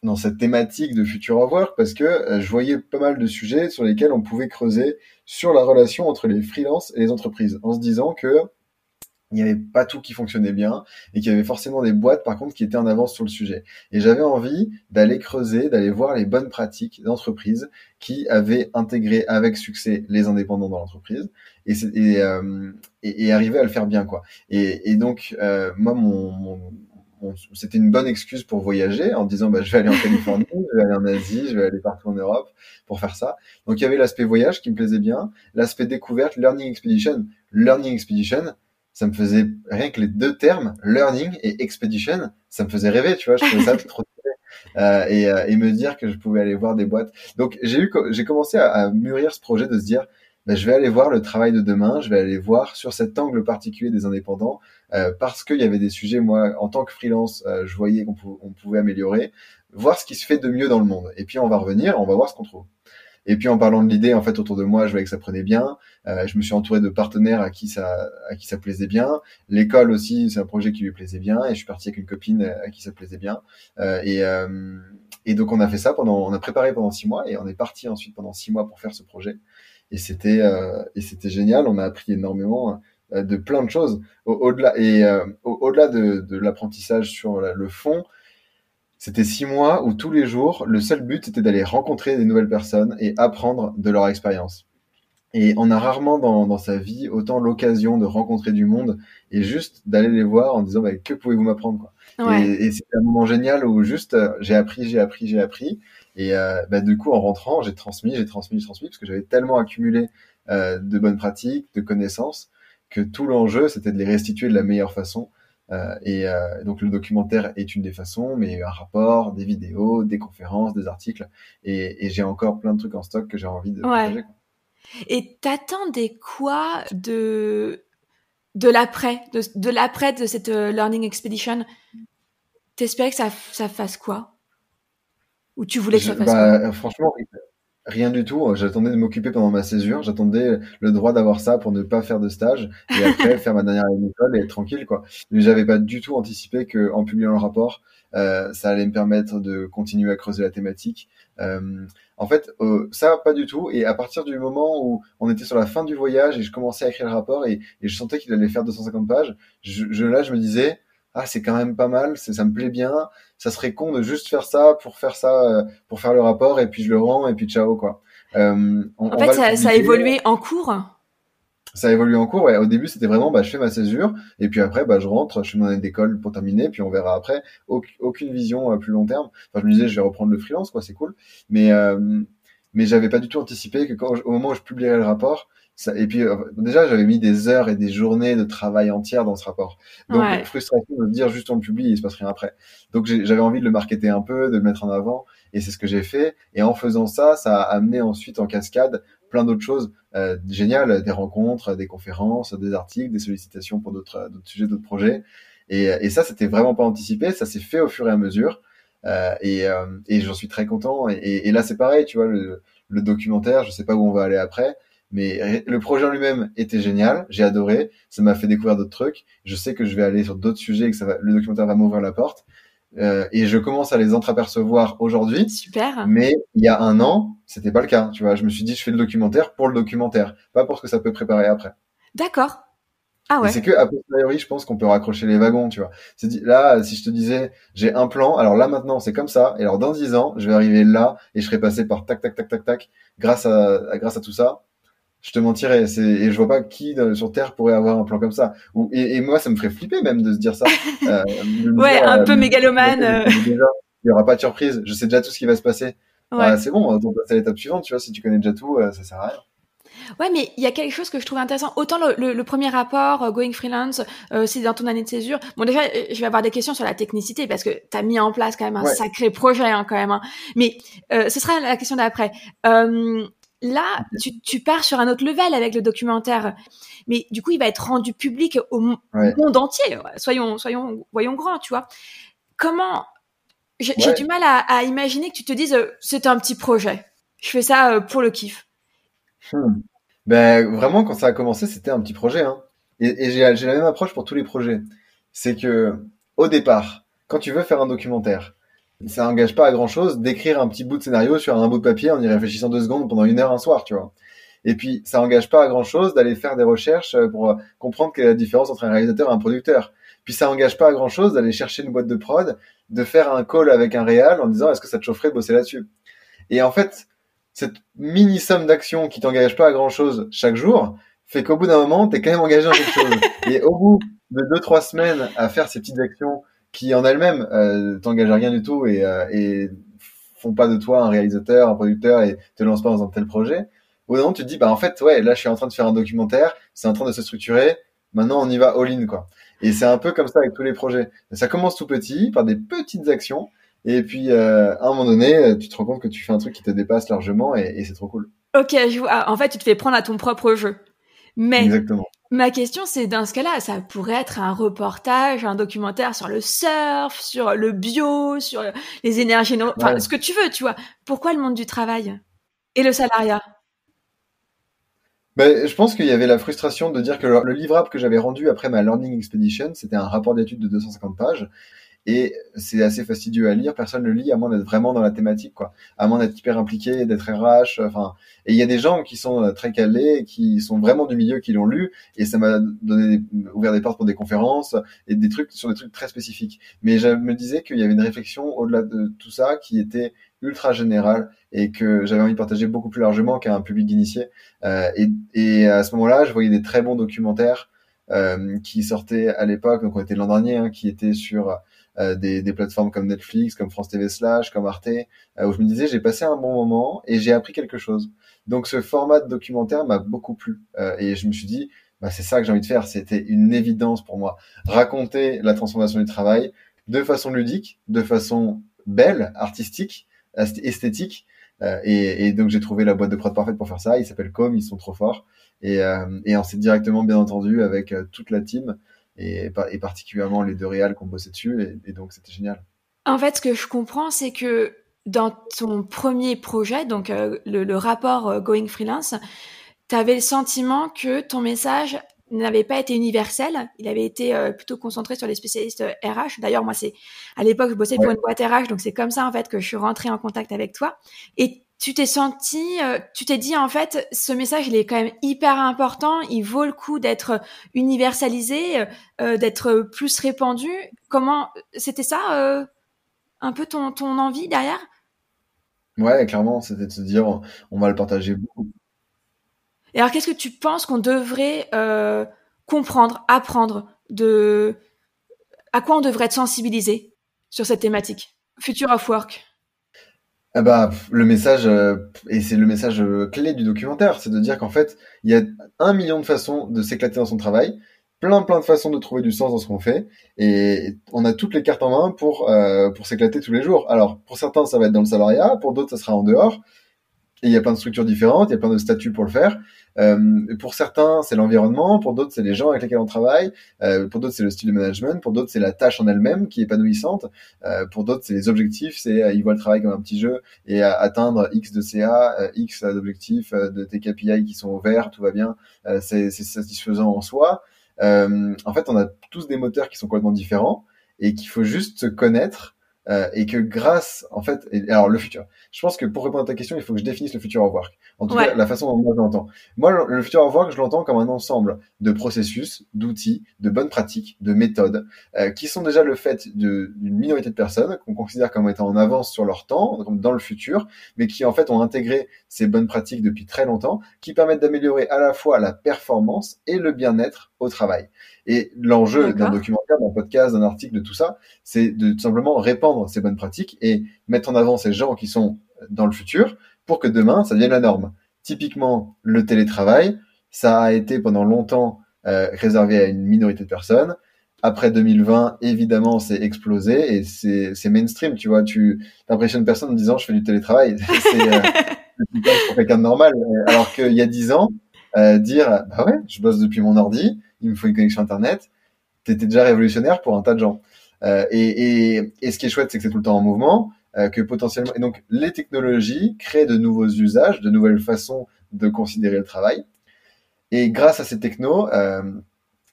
Speaker 2: dans cette thématique de Future of Work parce que euh, je voyais pas mal de sujets sur lesquels on pouvait creuser sur la relation entre les freelances et les entreprises en se disant que il n'y avait pas tout qui fonctionnait bien et qu'il y avait forcément des boîtes par contre qui étaient en avance sur le sujet. Et j'avais envie d'aller creuser, d'aller voir les bonnes pratiques d'entreprises qui avaient intégré avec succès les indépendants dans l'entreprise et, et, euh, et, arriver à le faire bien quoi. Et, et donc euh, moi mon, mon c'était une bonne excuse pour voyager en disant bah, je vais aller en Californie, je vais aller en Asie, je vais aller partout en Europe pour faire ça. Donc il y avait l'aspect voyage qui me plaisait bien, l'aspect découverte, learning expedition. Learning expedition, ça me faisait rien que les deux termes, learning et expedition, ça me faisait rêver, tu vois, je trouvais ça trop euh, et, euh, et me dire que je pouvais aller voir des boîtes. Donc j'ai eu, j'ai commencé à, à, mûrir ce projet de se dire, ben, je vais aller voir le travail de demain, je vais aller voir sur cet angle particulier des indépendants, euh, parce qu'il y avait des sujets, moi, en tant que freelance, euh, je voyais qu'on pouvait améliorer, voir ce qui se fait de mieux dans le monde. Et puis on va revenir, on va voir ce qu'on trouve. Et puis en parlant de l'idée, en fait, autour de moi, je voyais que ça prenait bien. Euh, je me suis entouré de partenaires à qui ça, à qui ça plaisait bien. L'école aussi, c'est un projet qui lui plaisait bien. Et je suis parti avec une copine à qui ça plaisait bien. Euh, et, euh, et donc on a fait ça pendant, on a préparé pendant six mois et on est parti ensuite pendant six mois pour faire ce projet. Et c'était, euh, et c'était génial. On a appris énormément euh, de plein de choses. Au-delà et au-delà de, de l'apprentissage sur le fond, c'était six mois où tous les jours, le seul but était d'aller rencontrer des nouvelles personnes et apprendre de leur expérience. Et on a rarement dans, dans sa vie autant l'occasion de rencontrer du monde et juste d'aller les voir en disant bah, que pouvez-vous m'apprendre. Ouais. Et, et c'était un moment génial où juste euh, j'ai appris, j'ai appris, j'ai appris. Et euh, bah, du coup en rentrant, j'ai transmis, j'ai transmis, j'ai transmis parce que j'avais tellement accumulé euh, de bonnes pratiques, de connaissances que tout l'enjeu c'était de les restituer de la meilleure façon et euh, donc le documentaire est une des façons, mais un rapport, des vidéos, des conférences, des articles, et, et j'ai encore plein de trucs en stock que j'ai envie de partager. Quoi.
Speaker 1: Et t'attendais quoi de de l'après, de, de l'après de cette uh, learning expedition? T'espérais que ça, ça fasse quoi? Ou tu voulais que ça fasse
Speaker 2: bah,
Speaker 1: quoi?
Speaker 2: Franchement, Rien du tout. J'attendais de m'occuper pendant ma césure. J'attendais le droit d'avoir ça pour ne pas faire de stage et après faire ma dernière année d'école et être tranquille, quoi. Mais j'avais pas du tout anticipé que, en publiant le rapport, euh, ça allait me permettre de continuer à creuser la thématique. Euh, en fait, euh, ça, pas du tout. Et à partir du moment où on était sur la fin du voyage et je commençais à écrire le rapport et, et je sentais qu'il allait faire 250 pages, je, je, là, je me disais, ah, c'est quand même pas mal, ça me plaît bien. Ça serait con de juste faire ça pour faire ça, euh, pour faire le rapport et puis je le rends et puis ciao, quoi.
Speaker 1: Euh, en fait, ça, ça a évolué en cours
Speaker 2: ça évolue en cours. Ouais. Au début, c'était vraiment, bah, je fais ma césure, et puis après, bah, je rentre, je fais mon année d'école pour terminer, puis on verra après. aucune vision à plus long terme. Enfin, je me disais, je vais reprendre le freelance, quoi, c'est cool. Mais, euh, mais j'avais pas du tout anticipé que quand, au moment où je publierais le rapport, ça, et puis euh, déjà, j'avais mis des heures et des journées de travail entières dans ce rapport. Donc, frustration de dire juste on le publie, il se passe rien après. Donc, j'avais envie de le marketer un peu, de le mettre en avant, et c'est ce que j'ai fait. Et en faisant ça, ça a amené ensuite en cascade plein d'autres choses euh, géniales, des rencontres, des conférences, des articles, des sollicitations pour d'autres sujets, d'autres projets. Et, et ça, c'était vraiment pas anticipé, ça s'est fait au fur et à mesure. Euh, et, euh, et j'en suis très content. Et, et là, c'est pareil, tu vois, le, le, documentaire, je sais pas où on va aller après, mais le projet en lui-même était génial, j'ai adoré, ça m'a fait découvrir d'autres trucs. Je sais que je vais aller sur d'autres sujets, que ça va, le documentaire va m'ouvrir la porte. Euh, et je commence à les entreapercevoir aujourd'hui.
Speaker 1: Super.
Speaker 2: Mais il y a un an, c'était pas le cas. Tu vois, je me suis dit, je fais le documentaire pour le documentaire, pas pour ce que ça peut préparer après.
Speaker 1: D'accord. Ah ouais.
Speaker 2: C'est que a posteriori, je pense qu'on peut raccrocher les wagons, tu vois. C'est dit là, si je te disais, j'ai un plan, alors là maintenant c'est comme ça, et alors dans dix ans, je vais arriver là et je serai passé par tac tac tac tac tac grâce à grâce à tout ça je te mentirais. Et je vois pas qui sur Terre pourrait avoir un plan comme ça. Ou, et, moi, ça me ferait flipper même de se dire ça.
Speaker 1: Euh, ouais, un peu euh, mégalomane. Euh.
Speaker 2: Déjà, il y aura pas de surprise. Je sais déjà tout ce qui va se passer. Ouais. c'est bon, on passe à l'étape suivante. Tu vois, si tu connais déjà tout, ça sert à rien.
Speaker 1: Ouais, mais il y a quelque chose que je trouve intéressant. Autant le, le, premier rapport, Going Freelance, c'est dans ton année de césure. Bon, déjà, je vais avoir des questions sur la technicité parce que tu as mis en place quand même un sacré projet, hein, quand même. Hein. Mais ce sera la question d'après. Là, tu, pars sur un autre level avec le documentaire. Mais du coup, il va être rendu public au monde entier. Soyons, soyons, voyons grand, tu vois. Comment J'ai du mal à, imaginer que tu te dises, euh, c'est un petit projet. Je fais ça euh, pour le kiff.
Speaker 2: Hmm. Ben vraiment, quand ça a commencé, c'était un petit projet. Hein. Et, et j'ai la même approche pour tous les projets. C'est que au départ, quand tu veux faire un documentaire, ça engage pas à grand chose d'écrire un petit bout de scénario sur un bout de papier en y réfléchissant deux secondes pendant une heure un soir, tu vois. Et puis, ça engage pas à grand chose d'aller faire des recherches euh, pour euh, comprendre quelle est la différence entre un réalisateur et un producteur. Puis, ça engage pas à grand chose d'aller chercher une boîte de prod, de faire un call avec un réal en disant est-ce que ça te chaufferait de bosser là-dessus? Et en fait, cette mini somme d'actions qui t'engage pas à grand chose chaque jour fait qu'au bout d'un moment, t'es quand même engagé dans quelque chose. Et au bout de deux, trois semaines à faire ces petites actions qui en elle-même euh, t'engagent à rien du tout et, euh, et font pas de toi un réalisateur, un producteur et te lancent pas dans un tel projet. Au moment tu te dis bah en fait ouais là je suis en train de faire un documentaire, c'est en train de se structurer, maintenant on y va all in quoi. Et c'est un peu comme ça avec tous les projets. Ça commence tout petit par des petites actions et puis euh, à un moment donné tu te rends compte que tu fais un truc qui te dépasse largement et, et c'est trop cool.
Speaker 1: Ok, je vois. En fait tu te fais prendre à ton propre jeu. Mais
Speaker 2: Exactement.
Speaker 1: Ma question, c'est dans ce cas-là, ça pourrait être un reportage, un documentaire sur le surf, sur le bio, sur les énergies, enfin, ce que tu veux, tu vois. Pourquoi le monde du travail et le salariat?
Speaker 2: Ben, je pense qu'il y avait la frustration de dire que le, le livrable que j'avais rendu après ma Learning Expedition, c'était un rapport d'études de 250 pages et c'est assez fastidieux à lire. Personne ne le lit à moins d'être vraiment dans la thématique, quoi. À moins d'être hyper impliqué, d'être RH. Enfin, et il y a des gens qui sont euh, très calés, qui sont vraiment du milieu, qui l'ont lu, et ça m'a donné ouvert des portes pour des conférences et des trucs sur des trucs très spécifiques. Mais je me disais qu'il y avait une réflexion au-delà de tout ça qui était ultra générale et que j'avais envie de partager beaucoup plus largement qu'à un public d'initiés. Euh, et, et à ce moment-là, je voyais des très bons documentaires euh, qui sortaient à l'époque, donc on était l'an dernier, hein, qui étaient sur euh, des, des, plateformes comme Netflix, comme France TV Slash, comme Arte, euh, où je me disais j'ai passé un bon moment et j'ai appris quelque chose. Donc ce format de documentaire m'a beaucoup plu euh, et je me suis dit bah, c'est ça que j'ai envie de faire. C'était une évidence pour moi. Raconter la transformation du travail de façon ludique, de façon belle, artistique, esthétique. Euh, et, et, donc j'ai trouvé la boîte de prod parfaite pour faire ça. Ils s'appellent Com, ils sont trop forts. Et, euh, et on s'est directement bien entendu avec toute la team et, et particulièrement les deux réals qui ont bossé dessus, et, donc c'était génial.
Speaker 1: En fait, ce que je comprends, c'est que dans ton premier projet, donc euh, le, rapport euh, Going Freelance, tu avais le sentiment que ton message n'avait pas été universel, il avait été euh, plutôt concentré sur les spécialistes RH. D'ailleurs, moi, c'est à l'époque, je bossais pour une boîte RH, donc c'est comme ça en fait que je suis rentrée en contact avec toi. Et tu t'es senti, tu t'es dit en fait, ce message il est quand même hyper important, il vaut le coup d'être universalisé, d'être plus répandu. Comment c'était ça un peu ton, ton envie derrière?
Speaker 2: Ouais, clairement, c'était de se dire, on va le partager beaucoup.
Speaker 1: Et alors, qu'est-ce que tu penses qu'on devrait euh, comprendre, apprendre de à quoi on devrait être sensibilisé sur cette thématique? Future of Work.
Speaker 2: Ah bah, le message, euh, et c'est le message euh, clé du documentaire, c'est de dire qu'en fait, il y a un million de façons de s'éclater dans son travail, plein plein de façons de trouver du sens dans ce qu'on fait et on a toutes les cartes en main pour euh, pour s'éclater tous les jours. Alors pour certains ça va être dans le salariat, pour d'autres ça sera en dehors. Et il y a plein de structures différentes, il y a plein de statuts pour le faire. Euh, pour certains, c'est l'environnement, pour d'autres, c'est les gens avec lesquels on travaille, euh, pour d'autres, c'est le style de management, pour d'autres, c'est la tâche en elle-même qui est épanouissante, euh, pour d'autres, c'est les objectifs, c'est euh, ils voient le travail comme un petit jeu et atteindre X de CA, euh, X d'objectifs, de tes KPI qui sont ouverts, tout va bien, c'est satisfaisant en soi. Euh, en fait, on a tous des moteurs qui sont complètement différents et qu'il faut juste se connaître euh, et que grâce, en fait, alors le futur. Je pense que pour répondre à ta question, il faut que je définisse le futur of work. En tout cas, la façon dont moi je l'entends. Moi, le, futur of work, je l'entends comme un ensemble de processus, d'outils, de bonnes pratiques, de méthodes, euh, qui sont déjà le fait d'une minorité de personnes qu'on considère comme étant en avance sur leur temps, dans le futur, mais qui en fait ont intégré ces bonnes pratiques depuis très longtemps, qui permettent d'améliorer à la fois la performance et le bien-être au travail. Et l'enjeu d'un documentaire, d'un podcast, d'un article, de tout ça, c'est de tout simplement répandre ces bonnes pratiques et mettre en avant ces gens qui sont dans le futur pour que demain, ça devienne la norme. Typiquement, le télétravail, ça a été pendant longtemps euh, réservé à une minorité de personnes. Après 2020, évidemment, c'est explosé et c'est mainstream. Tu vois, tu n'impressionnes personne en disant je fais du télétravail. c'est euh, pour quelqu'un de normal. Alors qu'il y a dix ans, euh, dire bah ouais, je bosse depuis mon ordi, il me faut une connexion internet, t'étais déjà révolutionnaire pour un tas de gens. Euh, et, et, et, ce qui est chouette, c'est que c'est tout le temps en mouvement, euh, que potentiellement, et donc les technologies créent de nouveaux usages, de nouvelles façons de considérer le travail. Et grâce à ces technos, euh,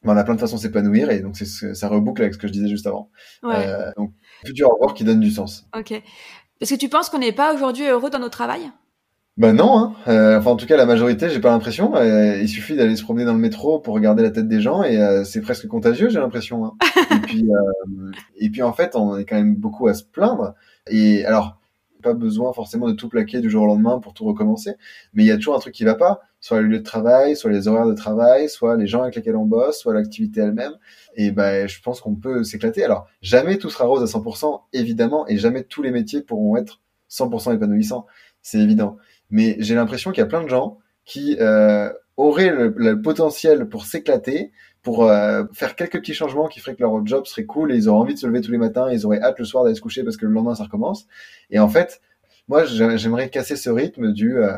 Speaker 2: on a plein de façons de s'épanouir et donc ça reboucle avec ce que je disais juste avant. Ouais. Euh, donc futur work qui donne du sens.
Speaker 1: Ok. Est-ce que tu penses qu'on n'est pas aujourd'hui heureux dans notre travail?
Speaker 2: Bah non, hein. Euh, enfin en tout cas la majorité, j'ai pas l'impression. Euh, il suffit d'aller se promener dans le métro pour regarder la tête des gens et euh, c'est presque contagieux, j'ai l'impression. Hein. et puis et puis en fait, on est quand même beaucoup à se plaindre. Et alors pas besoin forcément de tout plaquer du jour au lendemain pour tout recommencer, mais il y a toujours un truc qui va pas, soit le lieu de travail, soit les horaires de travail, soit les gens avec lesquels on bosse, soit l'activité elle-même. Et ben je pense qu'on peut s'éclater. Alors jamais tout sera rose à 100% évidemment, et jamais tous les métiers pourront être 100% épanouissants, c'est évident mais j'ai l'impression qu'il y a plein de gens qui euh, auraient le, potentiel pour s'éclater, pour euh, faire quelques petits changements qui feraient que leur job serait cool et ils auraient envie de se lever tous les matins, ils auraient hâte le soir d'aller se coucher parce que le lendemain ça recommence. Et en fait, moi j'aimerais casser ce rythme du euh,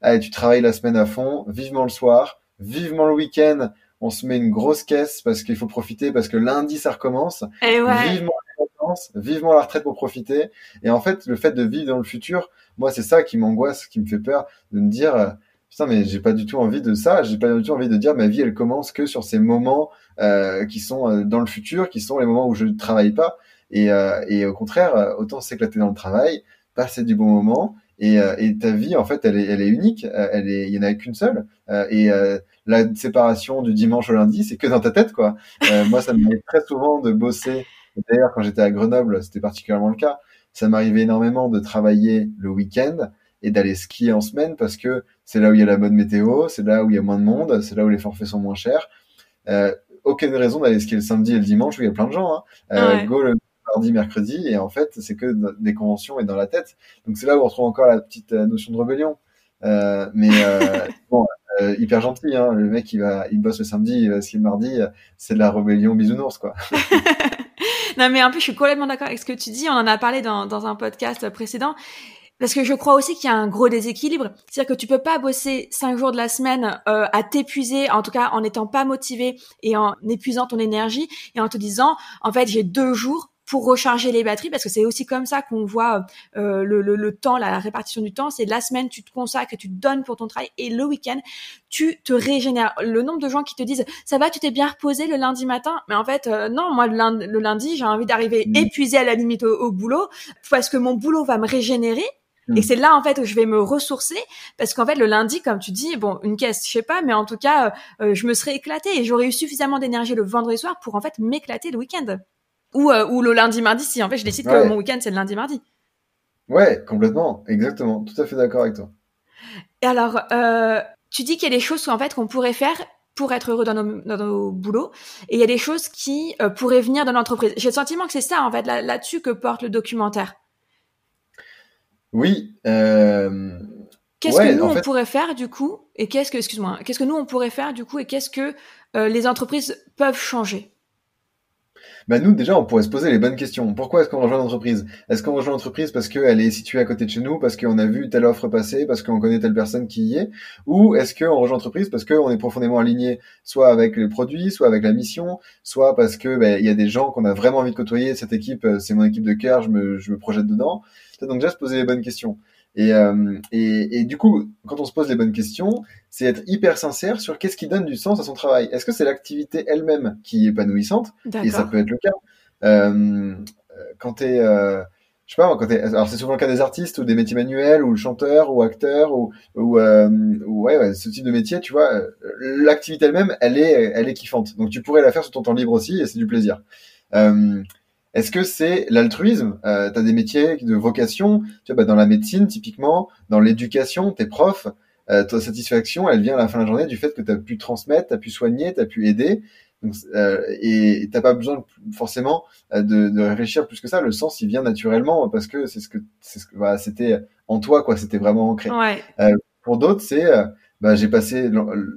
Speaker 2: allez, tu travailles la semaine à fond, vivement le soir, vivement le week-end, on se met une grosse caisse parce qu'il faut profiter parce que lundi ça recommence.
Speaker 1: Et ouais.
Speaker 2: Vivement les vacances, vivement la retraite pour profiter. Et en fait, le fait de vivre dans le futur, moi, c'est ça qui m'angoisse, qui me fait peur, de me dire, euh, putain, mais j'ai pas du tout envie de ça. J'ai pas du tout envie de dire ma vie, elle commence que sur ces moments euh, qui sont euh, dans le futur, qui sont les moments où je ne travaille pas. Et, euh, et au contraire, autant s'éclater dans le travail, passer du bon moment. Et, et ta vie, en fait, elle est, elle est unique. Elle est, il y en a qu'une seule. et la séparation du dimanche au lundi, c'est que dans ta tête, quoi. moi, ça m'arrive très souvent de bosser. D'ailleurs, quand j'étais à Grenoble, c'était particulièrement le cas ça m'arrivait énormément de travailler le week-end et d'aller skier en semaine parce que c'est là où il y a la bonne météo, c'est là où il y a moins de monde, c'est là où les forfaits sont moins chers. Euh, aucune raison d'aller skier le samedi et le dimanche où il y a plein de gens. Hein. Euh, Go le mardi, mercredi, et en fait, c'est que des conventions et dans la tête. Donc c'est là où on retrouve encore la petite euh, notion de rébellion. Euh, mais euh, bon, euh, hyper gentil, hein. le mec il va, il bosse le samedi, il va skier le mardi, c'est de la rébellion bisounours quoi.
Speaker 1: non, mais en plus, je suis complètement d'accord avec ce que tu dis. On en a parlé dans, dans un podcast précédent. Parce que je crois aussi qu'il y a un gros déséquilibre. C'est-à-dire que tu peux pas bosser cinq jours de la semaine euh, à t'épuiser, en tout cas en n'étant pas motivé et en épuisant ton énergie et en te disant, en fait, j'ai deux jours pour recharger les batteries, parce que c'est aussi comme ça qu'on voit euh, le, le, le, temps, la répartition du temps. C'est la semaine, tu te consacres, tu te donnes pour ton travail, et le week-end, tu te régénères. Le nombre de gens qui te disent ça va, tu t'es bien reposé le lundi matin, mais en fait euh, non, moi le lundi, j'ai envie d'arriver mmh. épuisé à la limite au, au boulot parce que mon boulot va me régénérer Et c'est là en fait où je vais me ressourcer parce qu'en fait le lundi, comme tu dis, bon une caisse, je sais pas, mais en tout cas, euh, euh, je me serais éclatée et j'aurais eu suffisamment d'énergie le vendredi soir pour en fait m'éclater le week-end ou euh, ou le lundi mardi si en fait je décide que mon week-end c'est le lundi mardi.
Speaker 2: Ouais, complètement, exactement, tout à fait d'accord avec toi.
Speaker 1: Et alors, tu dis qu'il y a des choses en fait qu'on pourrait faire pour être heureux dans nos, dans nos boulots. Et il y a des choses qui pourraient venir de l'entreprise. J'ai le sentiment que c'est ça, en fait, là-dessus que porte le documentaire.
Speaker 2: Oui. Euh...
Speaker 1: Qu'est-ce que nous on pourrait faire du coup et qu'est-ce que excuse-moi qu'est-ce que nous on pourrait faire du coup et qu'est-ce que euh, les entreprises peuvent changer?
Speaker 2: Bah nous déjà on pourrait se poser les bonnes questions. Pourquoi est-ce qu'on rejoint l'entreprise? Est-ce qu'on rejoint l'entreprise parce qu'elle est située à côté de chez nous, parce qu'on a vu telle offre passer, parce qu'on connaît telle personne qui y est, ou est-ce qu'on rejoint l'entreprise parce qu'on est profondément aligné soit avec les produits, soit avec la mission, soit parce que bah, il y a des gens qu'on a vraiment envie de côtoyer. Cette équipe, euh, c'est mon équipe de cœur, je me, je me projette dedans? Donc déjà se poser les bonnes questions. Et, euh, et, et, du coup, quand on se pose les bonnes questions, c'est être hyper sincère sur qu'est-ce qui donne du sens à son travail. Est-ce que c'est l'activité elle-même qui est épanouissante? Et ça peut être le cas. Euh, quand t'es, euh, je sais pas, quand t'es, alors c'est souvent le cas des artistes ou des métiers manuels ou le chanteur ou acteur ou, ou, ouais, ouais, ce type de métier, tu vois, l'activité elle-même, elle est, elle est kiffante. Donc tu pourrais la faire sur ton temps libre aussi et c'est du plaisir. Est-ce que c'est l'altruisme? Euh, Tu as des métiers de vocation, tu vois, bah, dans la médecine typiquement, dans l'éducation, t'es prof, euh, ta satisfaction, elle vient à la fin de la journée du fait que tu as pu transmettre, tu as pu soigner, tu as pu aider. Donc, euh, et t'as pas besoin forcément euh, de, de, réfléchir plus que ça. Le sens, il vient naturellement parce que c'est ce que c'est ce que c'était en toi quoi. C'était vraiment ancré.
Speaker 1: Ouais.
Speaker 2: Euh, pour d'autres, c'est euh, bah, j'ai passé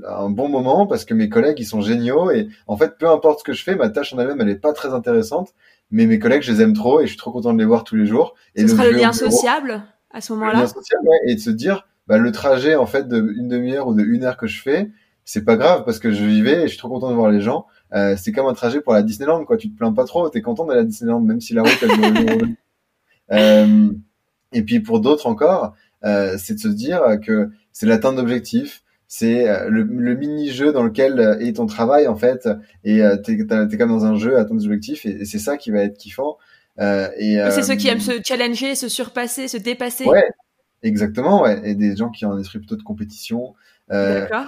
Speaker 2: un bon moment parce que mes collègues ils sont géniaux et en fait peu importe ce que je fais, ma tâche en elle-même elle est pas très intéressante mais mes collègues, je les aime trop et je suis trop content de les voir tous les jours.
Speaker 1: Et ce sera le lien sociable à ce moment-là? Le lien social,
Speaker 2: ouais, et de se dire, bah, le trajet en fait de une demi-heure ou de une heure que je fais, c'est pas grave parce que je vivais et je suis trop content de voir les gens. Euh, c'est comme un trajet pour la Disneyland, quoi. Tu te plains pas trop, t'es content d'aller à Disneyland, même si la route elle euh, Et puis pour d'autres encore, euh, c'est de se dire que c'est l'atteinte d'objectifs, c'est euh, le, mini-jeu dans lequel euh, est ton travail en fait. Et euh, t'es es comme dans un jeu à ton objectif et, c'est ça qui va être kiffant.
Speaker 1: Euh, et c'est ceux qui aiment se challenger se surpasser se dépasser.
Speaker 2: Ouais exactement ouais. Et des gens qui ont un esprit plutôt de compétition
Speaker 1: d'accord.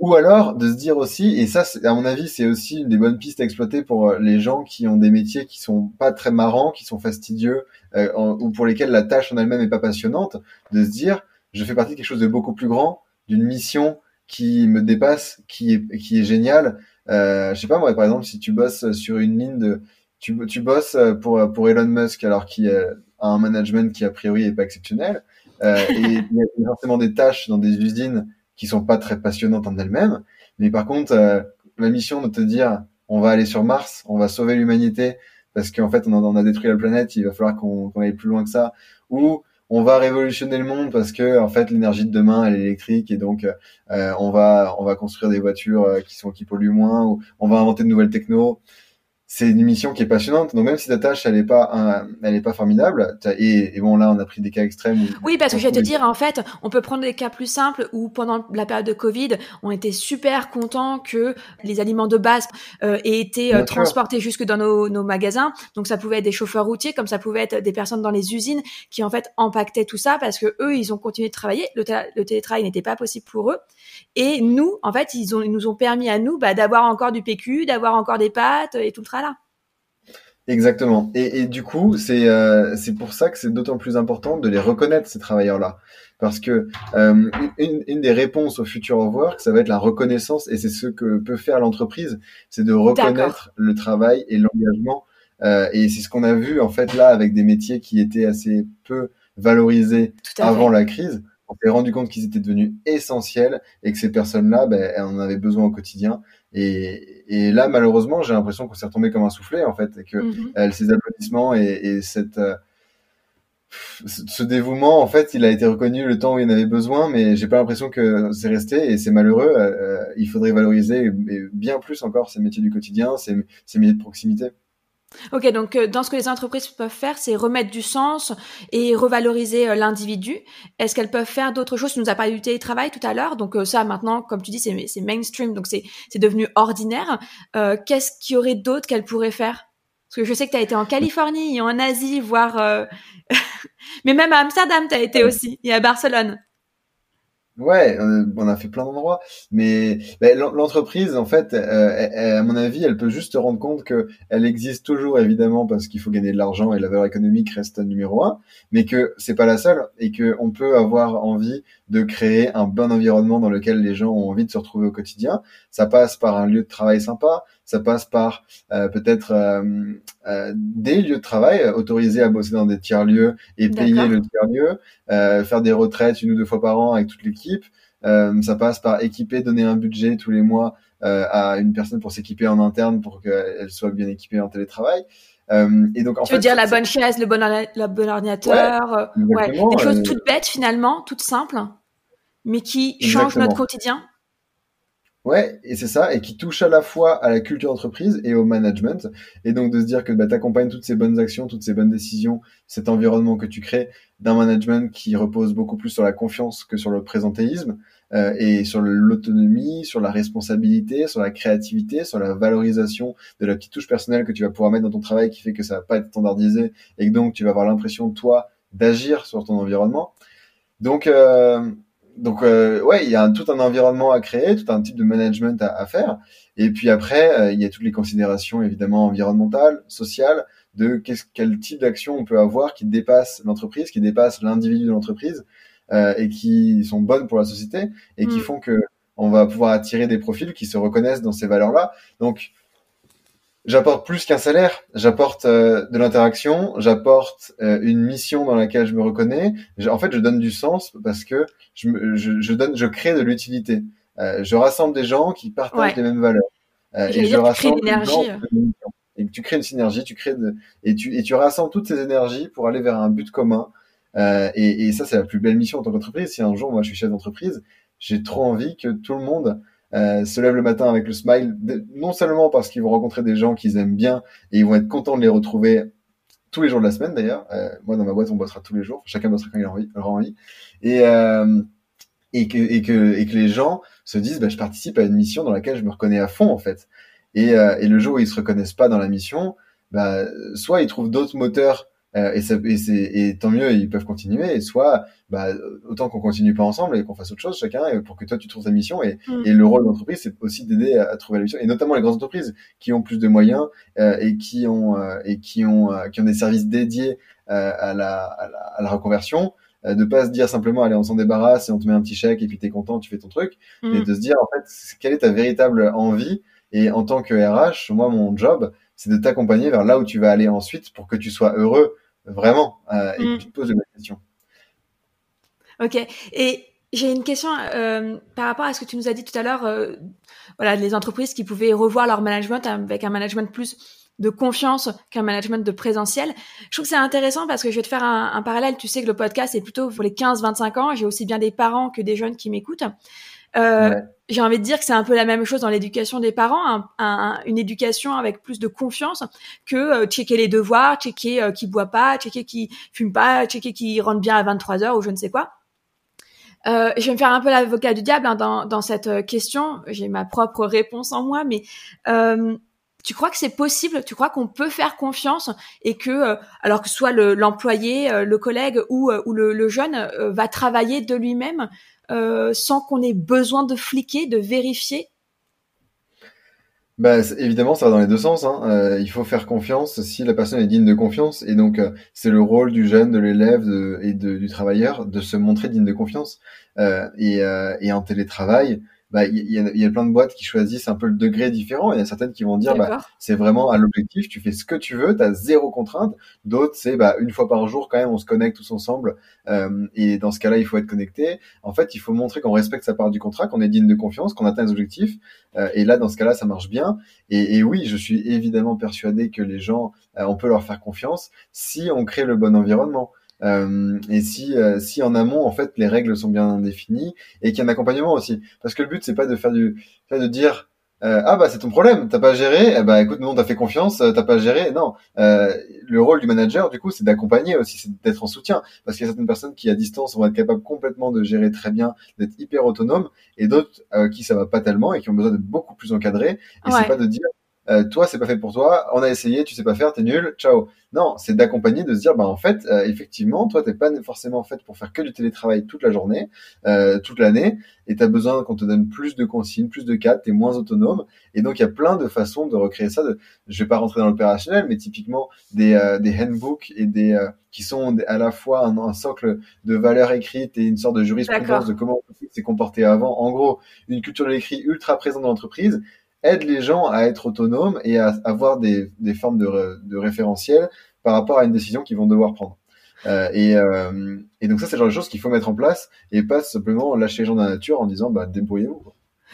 Speaker 2: ou alors de se dire aussi, et ça, à mon avis, c'est aussi une des bonnes pistes à exploiter pour les gens qui ont des métiers qui sont pas très marrants, qui sont fastidieux, ou pour lesquels la tâche en elle-même est pas passionnante, de se dire, je fais partie de quelque chose de beaucoup plus grand, d'une mission qui me dépasse, qui est, qui est géniale. Euh, je sais pas moi, par exemple, si tu bosses sur une ligne de, tu, tu bosses pour pour Elon Musk alors qu'il a un management qui a priori est pas exceptionnel, euh, et il y a forcément des tâches dans des usines qui sont pas très passionnantes en elles-mêmes, mais par contre euh, la mission de te dire on va aller sur Mars, on va sauver l'humanité parce qu'en fait on a, a, détruit la planète, il va falloir qu'on qu aille plus loin que ça, ou on va révolutionner le monde parce que en fait l'énergie de demain elle est électrique et donc euh, on va on va construire des voitures euh, qui sont qui polluent moins ou on va inventer de nouvelles technos c'est une mission qui est passionnante. Donc même si ta tâche elle est pas elle est pas formidable et, et, bon là on a pris des cas extrêmes.
Speaker 1: oui parce que je vais te dire en fait on peut prendre des cas plus simples où pendant la période de Covid on était super contents que les aliments de base euh, aient été euh, transportés jusque dans nos, nos, magasins. Donc ça pouvait être des chauffeurs routiers comme ça pouvait être des personnes dans les usines qui en fait impactaient tout ça parce que eux ils ont continué de travailler. Le, le télétravail n'était pas possible pour eux et nous en fait ils, ont, ils nous ont permis à nous bah, d'avoir encore du PQ, d'avoir encore des pâtes et tout le là.
Speaker 2: Exactement. Et, et, du coup, c'est euh, c'est pour ça que c'est d'autant plus important de les reconnaître ces travailleurs-là, parce que euh, une, une, des réponses au futur of work, ça va être la reconnaissance, et c'est ce que peut faire l'entreprise, c'est de reconnaître le travail et l'engagement. Euh, et c'est ce qu'on a vu en fait là avec des métiers qui étaient assez peu valorisés avant la crise. On s'est rendu compte qu'ils étaient devenus essentiels et que ces personnes-là, ben, elles en avaient besoin au quotidien. Et, et là, malheureusement, j'ai l'impression qu'on s'est retombé comme un soufflet, en fait, et que mm ces applaudissements et, et cette euh, ce dévouement, en fait, il a été reconnu le temps où il en avait besoin, mais j'ai pas l'impression que c'est resté et c'est malheureux. Euh, il faudrait valoriser bien plus encore ces métiers du quotidien, ces, ces métiers de proximité.
Speaker 1: Ok, donc euh, dans ce que les entreprises peuvent faire, c'est remettre du sens et revaloriser euh, l'individu. Est-ce qu'elles peuvent faire d'autres choses? Tu nous as parlé du télétravail tout à l'heure, donc euh, ça maintenant, comme tu dis, c'est mainstream, donc c'est devenu ordinaire. Qu'est-ce qu'il y aurait d'autre qu'elles pourraient faire? Parce que je sais que tu as été en Californie en Asie, voire... Mais même à Amsterdam, tu as été aussi, et à Barcelone.
Speaker 2: Ouais, on a fait plein d'endroits, mais ben, l'entreprise, en fait, euh, à mon avis, elle peut juste se rendre compte que elle existe toujours, évidemment, parce qu'il faut gagner de l'argent et la valeur économique reste numéro un, mais que c'est pas la seule et que on peut avoir envie de créer un bon environnement dans lequel les gens ont envie de se retrouver au quotidien. Ça passe par un lieu de travail sympa, ça passe par euh, peut-être euh, euh, des lieux de travail autorisés à bosser dans des tiers lieux et payer le tiers lieu, faire des retraites une ou deux fois par an avec toute l'équipe. ça passe par équiper, donner un budget tous les mois à une personne pour s'équiper en interne pour qu'elle soit bien équipée en télétravail.
Speaker 1: et donc, en tu veux dire la bonne chaise, le bon, ordinateur, ouais, des choses toutes bêtes finalement, toutes simples, mais qui changent notre quotidien?
Speaker 2: Ouais, et c'est ça, et qui touche à la fois à la culture d'entreprise et au management. Et donc de se dire que bah, tu accompagnes toutes ces bonnes actions, toutes ces bonnes décisions, cet environnement que tu crées d'un management qui repose beaucoup plus sur la confiance que sur le présentéisme, euh, et sur l'autonomie, sur la responsabilité, sur la créativité, sur la valorisation de la petite touche personnelle que tu vas pouvoir mettre dans ton travail qui fait que ça va pas être standardisé et que donc tu vas avoir l'impression, toi, d'agir sur ton environnement. Donc... Euh, donc euh, ouais, il y a tout un environnement à créer, tout un type de management à, faire. Et puis après, euh, il y a toutes les considérations évidemment environnementales, sociales, de quel type d'action on peut avoir qui dépasse l'entreprise, qui dépasse l'individu de l'entreprise euh, et qui sont bonnes pour la société et qui mm. font que on va pouvoir attirer des profils qui se reconnaissent dans ces valeurs-là. Donc j'apporte plus qu'un salaire, j'apporte euh, de l'interaction, j'apporte euh, une mission dans laquelle je me reconnais. en fait, je donne du sens parce que je, je, je donne, je crée de l'utilité. Euh, je rassemble des gens qui partagent les mêmes valeurs.
Speaker 1: et je rassemble des gens.
Speaker 2: Et tu crées une synergie, tu crées de, et tu et tu rassembles toutes ces énergies pour aller vers un but commun. et, et ça, c'est la plus belle mission en tant qu'entreprise. Si un jour, moi, je suis chef d'entreprise, j'ai trop envie que tout le monde euh, se lèvent le matin avec le smile, non seulement parce qu'ils vont rencontrer des gens qu'ils aiment bien et ils vont être contents de les retrouver tous les jours de la semaine d'ailleurs. Euh, moi dans ma boîte on bossera tous les jours, chacun bossera quand il aura envie. Et euh, et que et que et que les gens se disent bah, je participe à une mission dans laquelle je me reconnais à fond en fait. Et, euh, et le jour où ils se reconnaissent pas dans la mission, bah, soit ils trouvent d'autres moteurs euh, et, ça, et, et, tant mieux, ils peuvent continuer. Et soit, bah, autant qu'on continue pas ensemble et qu'on fasse autre chose chacun, et pour que toi tu trouves ta mission. Et, mm. et le rôle de l'entreprise, c'est aussi d'aider à, trouver la mission. Et notamment les grandes entreprises qui ont plus de moyens euh, et qui ont euh, et qui ont qui ont des services dédiés à la, à, la, à, la, reconversion. de pas se dire simplement allez on s'en débarrasse et on te met un petit chèque et puis t'es content tu fais ton truc mm. et de se dire en fait quelle est ta véritable envie? Et en tant que RH moi mon job c'est de t'accompagner vers là où tu vas aller ensuite pour que tu sois heureux vraiment euh, et que mm. tu te poses de bonnes questions.
Speaker 1: Ok. Et j'ai une question euh, par rapport à ce que tu nous as dit tout à l'heure. Euh, voilà, les entreprises qui pouvaient revoir leur management avec un management plus de confiance qu'un management de présentiel. Je trouve que c'est intéressant parce que je vais te faire un, un, parallèle. Tu sais que le podcast est plutôt pour les 15-25 ans. J'ai aussi bien des parents que des jeunes qui m'écoutent. Euh, J'ai envie de dire que c'est un peu la même chose dans l'éducation des parents, un, une éducation avec plus de confiance que euh, checker les devoirs, checker euh, qui boit pas, checker qui fume pas, checker qui rentre bien à 23 heures ou je ne sais quoi. Euh, je vais me faire un peu l'avocat du diable hein, dans, dans, cette euh, question. J'ai ma propre réponse en moi, mais euh, tu crois que c'est possible? Tu crois qu'on peut faire confiance et que, alors que soit l'employé, le, collègue ou, ou le, le jeune va travailler de lui-même euh, sans qu'on ait besoin de fliquer, de vérifier
Speaker 2: bah, évidemment, ça va dans les deux sens. Hein. Euh, il faut faire confiance si la personne est digne de confiance. Et donc, euh, c'est le rôle du jeune, de l'élève et du travailleur de se montrer digne de confiance. et, et en télétravail, bah, il y, y, a plein de boîtes qui choisissent un peu le degré différent. Il y a certaines qui vont dire, bah, c'est vraiment à l'objectif, tu fais ce que tu veux, tu as zéro contrainte. D'autres, c'est bah, une fois par jour, quand même, on se connecte tous ensemble. Euh, et dans ce cas-là, il faut être connecté. En fait, il faut montrer qu'on respecte sa part du contrat, qu'on est digne de confiance, qu'on atteint les objectifs. Euh, et là, dans ce cas-là, ça marche bien. Et, et, oui, je suis évidemment persuadé que les gens, euh, on peut leur faire confiance si on crée le bon environnement. Euh, et si, euh, si en amont, en fait, les règles sont bien définies et qu'il y a un accompagnement aussi. Parce que le but, c'est pas de faire du, de dire, euh, ah bah c'est ton problème, t'as pas géré, eh bah écoute, non, t'as fait confiance, euh, t'as pas géré, non. Euh, le rôle du manager, du coup, c'est d'accompagner aussi, c'est d'être en soutien, parce qu'il y a certaines personnes qui à distance vont être capables complètement de gérer très bien, d'être hyper autonomes, et d'autres qui ça va pas tellement et qui ont besoin d'être beaucoup plus encadrés. Et c'est pas de dire euh, toi c'est pas fait pour toi, on a essayé, tu sais pas faire, t'es nul, ciao. Non, c'est d'accompagner, de se dire bah en fait euh, effectivement toi t'es pas forcément fait pour faire que du télétravail toute la journée, euh, toute l'année, et t'as besoin qu'on te donne plus de consignes, plus de cadres, t'es moins autonome, et donc il y a plein de façons de recréer ça. De, je vais pas rentrer dans l'opérationnel, mais typiquement des euh, des handbooks et des qui sont à la fois un, un, socle de valeurs écrites et une sorte de jurisprudence de comment on s'est comporté avant. En gros, une culture de l'écrit ultra présente dans l'entreprise aide les gens à être autonomes et à avoir des, des formes de, référentiel par rapport à une décision qu'ils vont devoir prendre. Euh, et, euh, et, donc ça, c'est le genre de choses qu'il faut mettre en place et pas simplement lâcher les gens dans la nature en disant bah débrouillez-vous.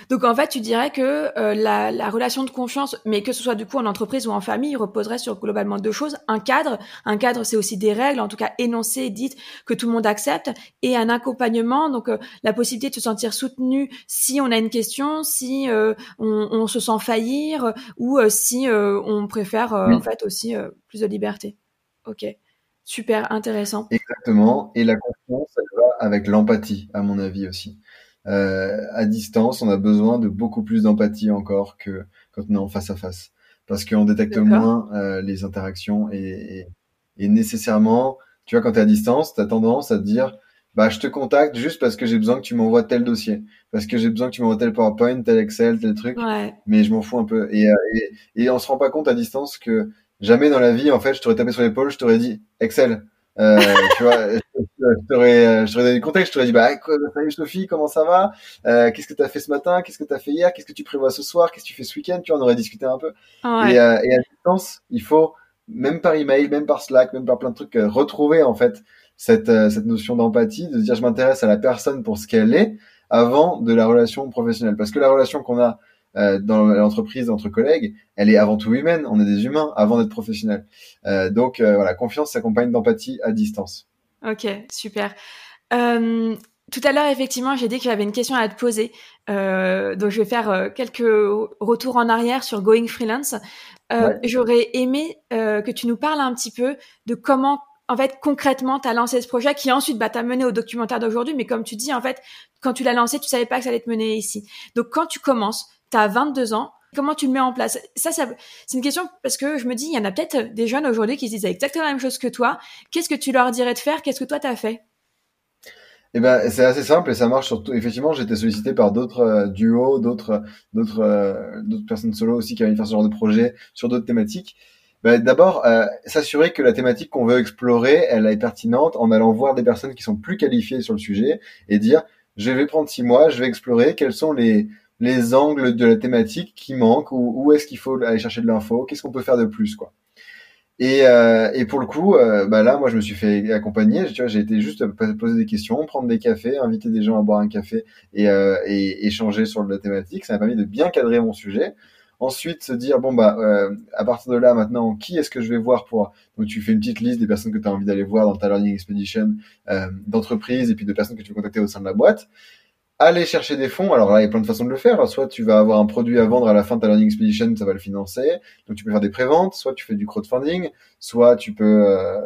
Speaker 1: Donc en fait, tu dirais que euh, la, la, relation de confiance, mais que ce soit du coup en entreprise ou en famille, reposerait sur globalement deux choses. Un cadre, un cadre c'est aussi des règles, en tout cas énoncées, dites, que tout le monde accepte, et un accompagnement, donc euh, la possibilité de se sentir soutenu si on a une question, si euh, on, on, se sent faillir, ou si on préfère en fait aussi plus de liberté. Ok, super intéressant.
Speaker 2: Exactement, et la confiance, elle va avec l'empathie, à mon avis aussi. Euh, à distance, on a besoin de beaucoup plus d'empathie encore que quand on est en face à face, parce qu'on détecte moins euh, les interactions et, et, et, nécessairement, tu vois, quand tu es à distance, tu as tendance à te dire, bah, je te contacte juste parce que j'ai besoin que tu m'envoies tel dossier, parce que j'ai besoin que tu m'envoies tel PowerPoint, tel Excel, tel truc,
Speaker 1: ouais.
Speaker 2: mais je m'en fous un peu. Et, euh, et, et on se rend pas compte à distance que jamais dans la vie, en fait, je t'aurais tapé sur l'épaule, je t'aurais dit Excel. Euh, tu vois, je t'aurais, euh, je t'aurais donné le contexte, je t'aurais dit, bah, quoi, salut Sophie, comment ça va? Euh, Qu'est-ce que tu as fait ce matin? Qu'est-ce que tu as fait hier? Qu'est-ce que tu prévois ce soir? Qu'est-ce que tu fais ce week-end? Tu vois, on aurait discuté un peu.
Speaker 1: Ouais.
Speaker 2: Et, euh, et, à distance, il faut, même par email, même par Slack, même par plein de trucs, euh, retrouver en fait cette, euh, cette notion d'empathie, de se dire, je m'intéresse à la personne pour ce qu'elle est, avant de la relation professionnelle. Parce que la relation qu'on a euh, dans l'entreprise entre collègues, elle est avant tout humaine. On est des humains avant d'être professionnels. Euh, donc euh, voilà, confiance s'accompagne d'empathie à distance.
Speaker 1: Ok, super. Euh, tout à l'heure, effectivement, j'ai dit que j'avais une question à te poser. Euh, donc, je vais faire euh, quelques retours en arrière sur Going Freelance.
Speaker 2: Ouais.
Speaker 1: J'aurais aimé que tu nous parles un petit peu de comment, en fait, concrètement, tu as lancé ce projet qui ensuite bah, t'a mené au documentaire d'aujourd'hui. Mais comme tu dis, en fait, quand tu l'as lancé, tu savais pas que ça allait te mener ici. Donc, quand tu commences, tu as 22 ans, comment tu le mets en place? Ça, c'est une question parce que je me dis, il y en a peut-être des jeunes aujourd'hui qui se disent exactement la même chose que toi. Qu'est-ce que tu leur dirais de faire? Qu'est-ce que toi, tu as fait?
Speaker 2: Eh ben, c'est assez simple et ça marche surtout. Effectivement, j'étais sollicité par d'autres euh, duos, d'autres, d'autres, euh, d'autres personnes solo aussi qui avaient faire ce genre de projet sur d'autres thématiques. Ben, D'abord, euh, s'assurer que la thématique qu'on veut explorer, elle est pertinente en allant voir des personnes qui sont plus qualifiées sur le sujet et dire, je vais prendre six mois, je vais explorer quels sont les, les angles de la thématique qui manquent ou où est-ce qu'il faut aller chercher de l'info, qu'est-ce qu'on peut faire de plus, quoi. Et, euh, et pour le coup, euh, bah là, moi, je me suis fait accompagner. Tu vois, j'ai été juste poser des questions, prendre des cafés, inviter des gens à boire un café et, euh, et échanger sur la thématique. Ça m'a permis de bien cadrer mon sujet. Ensuite, se dire bon bah euh, à partir de là maintenant, qui est-ce que je vais voir pour donc tu fais une petite liste des personnes que tu as envie d'aller voir dans ta learning expedition euh, d'entreprise et puis de personnes que tu veux contacter au sein de la boîte aller chercher des fonds. Alors là, il y a plein de façons de le faire. Soit tu vas avoir un produit à vendre à la fin de ta learning expedition, ça va le financer. Donc tu peux faire des préventes, soit tu fais du crowdfunding, soit tu peux euh,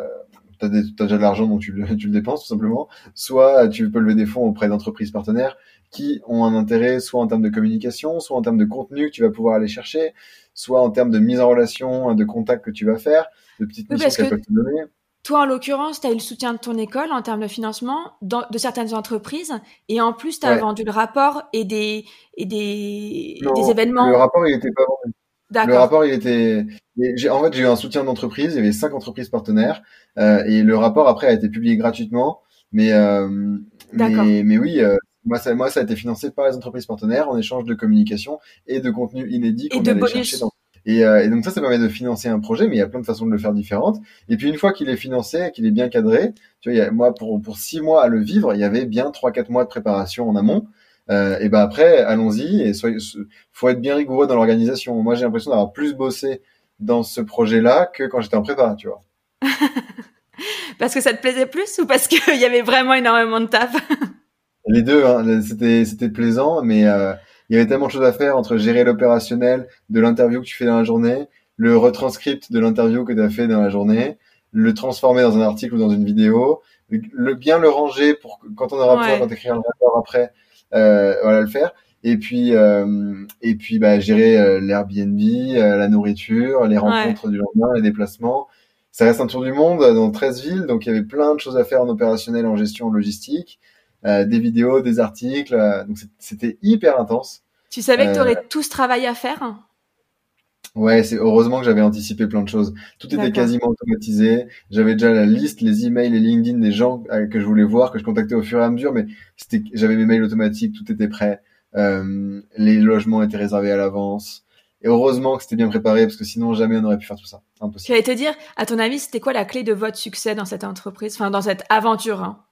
Speaker 2: t'as déjà de l'argent donc tu le, tu le dépenses tout simplement. Soit tu peux lever des fonds auprès d'entreprises partenaires qui ont un intérêt soit en termes de communication, soit en termes de contenu que tu vas pouvoir aller chercher, soit en termes de mise en relation, de contact que tu vas faire, de petites missions qu'elles peuvent te donner.
Speaker 1: Toi, en l'occurrence, tu as eu le soutien de ton école en termes de financement dans, de certaines entreprises, et en plus, tu as
Speaker 2: Ouais.
Speaker 1: vendu le rapport et des, et des,
Speaker 2: Non,
Speaker 1: des événements.
Speaker 2: le rapport il était pas vendu. Le rapport, il était. En fait, j'ai eu un soutien d'entreprise. Il y avait cinq entreprises partenaires euh, et le rapport après a été publié gratuitement. Mais euh, mais, mais oui, euh, moi ça moi ça a été financé par les entreprises partenaires en échange de communication et de contenu inédit
Speaker 1: Et
Speaker 2: qu'on
Speaker 1: de
Speaker 2: allait chercher dans. Et, euh, et donc ça, ça permet de financer un projet, mais il y a plein de façons de le faire différentes. Et puis une fois qu'il est financé, qu'il est bien cadré, tu vois, il y a, moi pour pour six mois à le vivre, il y avait bien trois quatre mois de préparation en amont. Euh, et ben après, allons-y et soyez, faut être bien rigoureux dans l'organisation. Moi, j'ai l'impression d'avoir plus bossé dans ce projet-là que quand j'étais en prépa, tu vois.
Speaker 1: Parce que ça te plaisait plus ou parce qu'il y avait vraiment énormément de taf?
Speaker 2: Les deux, hein, c'était c'était plaisant, mais euh, il y avait tellement de choses à faire entre gérer l'opérationnel de l'interview que tu fais dans la journée, le retranscript de l'interview que tu as fait dans la journée, le transformer dans un article ou dans une vidéo, le bien le ranger pour que, quand on aura besoin quand écrire un rapport après, euh, voilà le faire. Et puis euh, et puis bah gérer euh, l'Airbnb, euh, la nourriture, les rencontres du lendemain, les déplacements. Ça reste un tour du monde dans 13 villes, donc il y avait plein de choses à faire en opérationnel, en gestion, en logistique, des vidéos, des articles. donc c'était hyper intense.
Speaker 1: Tu savais que tu aurais tout ce travail à faire
Speaker 2: Ouais, c'est heureusement que j'avais anticipé plein de choses. Tout était quasiment automatisé. J'avais déjà la liste, les emails, les LinkedIn des gens euh, que je voulais voir, que je contactais au fur et à mesure, mais c'était, j'avais mes mails automatiques, tout était prêt. Euh, les logements étaient réservés à l'avance. Et heureusement que c'était bien préparé parce que sinon jamais on aurait pu faire tout ça. Impossible.
Speaker 1: J'allais te dire, à ton avis, c'était quoi la clé de votre succès dans cette entreprise, enfin dans cette aventure hein?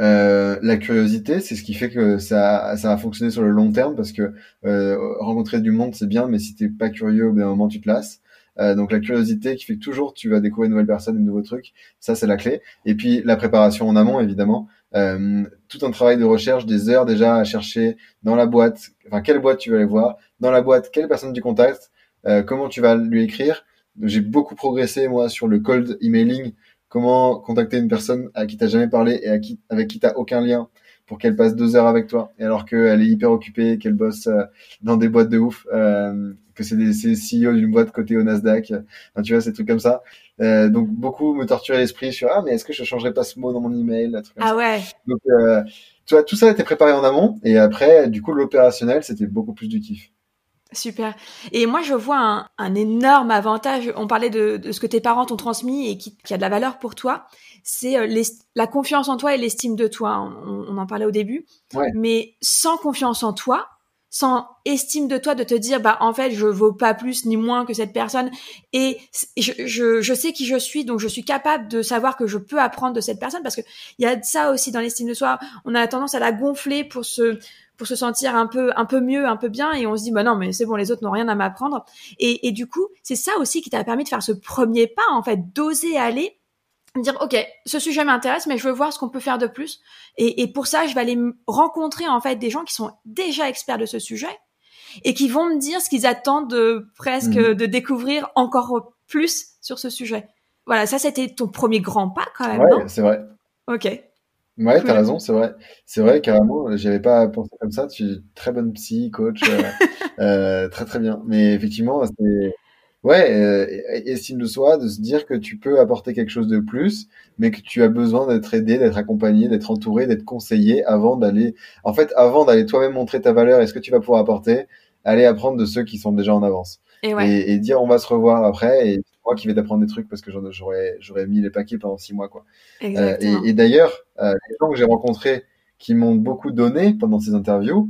Speaker 2: Euh, la curiosité, c'est ce qui fait que ça, ça a fonctionné sur le long terme parce que euh, rencontrer du monde c'est bien, mais si t'es pas curieux au bout d'un moment tu te lasses. Euh, donc la curiosité qui fait que toujours tu vas découvrir de nouvelles personnes, de nouveaux trucs, ça c'est la clé. Et puis la préparation en amont évidemment, euh, tout un travail de recherche, des heures déjà à chercher dans la boîte, enfin quelle boîte tu vas aller voir, dans la boîte quelle personne tu contactes, euh, comment tu vas lui écrire. J'ai beaucoup progressé moi sur le cold emailing comment contacter une personne à qui t'as jamais parlé et à qui, avec qui t'as aucun lien pour qu'elle passe deux heures avec toi, et alors qu'elle est hyper occupée, qu'elle bosse euh, dans des boîtes de ouf, euh, que c'est des CEO d'une boîte côté au Nasdaq, enfin, tu vois, ces trucs comme ça. Euh, donc beaucoup me torturer l'esprit sur ah mais est-ce que je changerais pas ce mot dans mon email,
Speaker 1: ah ouais.
Speaker 2: Donc euh, tu vois, tout ça a été préparé en amont, et après, du coup, l'opérationnel, c'était beaucoup plus du kiff.
Speaker 1: Super. Et moi, je vois un, un énorme avantage. On parlait de, de ce que tes parents t'ont transmis et qui, qui, a de la valeur pour toi. C'est euh, la confiance en toi et l'estime de toi. On, on, en parlait au début.
Speaker 2: Ouais.
Speaker 1: Mais sans confiance en toi, sans estime de toi, de te dire, bah en fait, je vaux pas plus ni moins que cette personne. Et je, je, je sais qui je suis, donc je suis capable de savoir que je peux apprendre de cette personne parce que il y a ça aussi dans l'estime de soi. On a tendance à la gonfler pour se pour se sentir un peu un peu mieux, un peu bien, et on se dit bah non mais c'est bon, les autres n'ont rien à m'apprendre. Et, et du coup, c'est ça aussi qui t'a permis de faire ce premier pas en fait, d'oser aller dire ok ce sujet m'intéresse mais je veux voir ce qu'on peut faire de plus. Et, et, pour ça je vais aller rencontrer en fait des gens qui sont déjà experts de ce sujet et qui vont me dire ce qu'ils attendent de presque mmh. de découvrir encore plus sur ce sujet. Voilà ça c'était ton premier grand pas quand même
Speaker 2: ouais, c'est vrai.
Speaker 1: Ok
Speaker 2: Ouais, t'as raison, c'est vrai. C'est vrai, carrément. J'avais pas pensé comme ça. Tu es très bonne psy, coach, euh, euh, très très bien. Mais effectivement, c'est ouais, euh, estime de soi, de se dire que tu peux apporter quelque chose de plus, mais que tu as besoin d'être aidé, d'être accompagné, d'être entouré, d'être conseillé avant d'aller. En fait, avant d'aller toi-même montrer ta valeur et ce que tu vas pouvoir apporter, aller apprendre de ceux qui sont déjà en avance.
Speaker 1: Et, ouais.
Speaker 2: et, et dire on va se revoir après et moi qui vais t'apprendre des trucs parce que j'aurais j'aurais mis les paquets pendant six mois quoi.
Speaker 1: Euh,
Speaker 2: et, et d'ailleurs, euh, les gens que j'ai rencontrés qui m'ont beaucoup donné pendant ces interviews,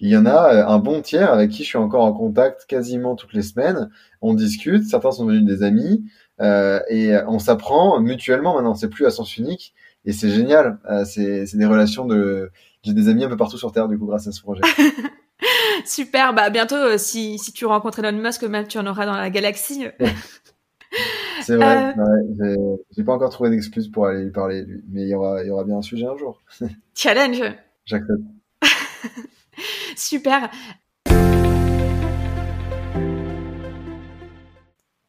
Speaker 2: il y en a euh, un bon tiers avec qui je suis encore en contact quasiment toutes les semaines. On discute, certains sont devenus des amis euh, et on s'apprend mutuellement maintenant. C'est plus à sens unique et c'est génial. Euh, c'est des relations de. J'ai des amis un peu partout sur Terre du coup grâce à ce projet.
Speaker 1: Super, bah bientôt euh, si, si tu rencontres Elon Musk, même tu en auras dans la galaxie.
Speaker 2: C'est vrai, euh... j'ai pas encore trouvé d'excuse pour aller lui parler, lui. mais il y aura, il y aura bien un sujet un jour.
Speaker 1: Challenge.
Speaker 2: J'accepte.
Speaker 1: Super.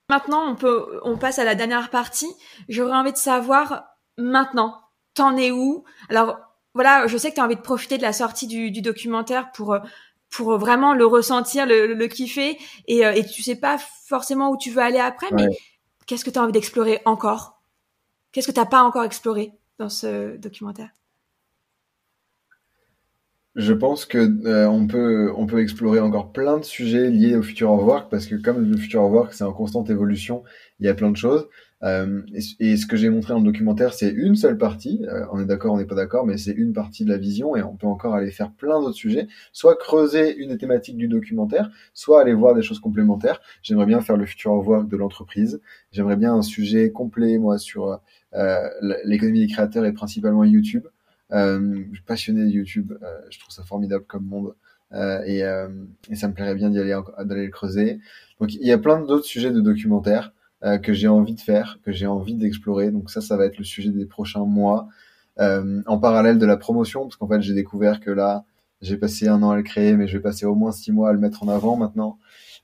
Speaker 1: Maintenant, on peut, on passe à la dernière partie. J'aurais envie de savoir maintenant, t'en es où? Alors voilà, je sais que tu as envie de profiter de la sortie du, du documentaire pour pour vraiment le ressentir, le, le kiffer, et, euh, et tu sais pas forcément où tu veux aller après, mais qu'est-ce que tu as envie d'explorer encore? Qu'est-ce que tu n'as pas encore exploré dans ce documentaire?
Speaker 2: Je pense que euh, on peut explorer encore plein de sujets liés au futur of work parce que comme le futur of work c'est en constante évolution, il y a plein de choses. Euh, et, ce que j'ai montré dans le documentaire, c'est une seule partie. Euh, on est d'accord, on n'est pas d'accord, mais c'est une partie de la vision et on peut encore aller faire plein d'autres sujets. Soit creuser une des thématiques du documentaire, soit aller voir des choses complémentaires. J'aimerais bien faire le futur of work de l'entreprise. J'aimerais bien un sujet complet, moi, sur euh, l'économie des créateurs et principalement YouTube. Je suis passionné de YouTube. Je trouve ça formidable comme monde. Et, et, ça me plairait bien d'y aller, d'aller le creuser. Donc il y a plein d'autres sujets de documentaires que j'ai envie de faire, que j'ai envie d'explorer. Donc ça, ça va être le sujet des prochains mois. Euh, en parallèle de la promotion, parce qu'en fait, j'ai découvert que là, J'ai passé un an à le créer, mais je vais passer au moins six mois à le mettre en avant maintenant.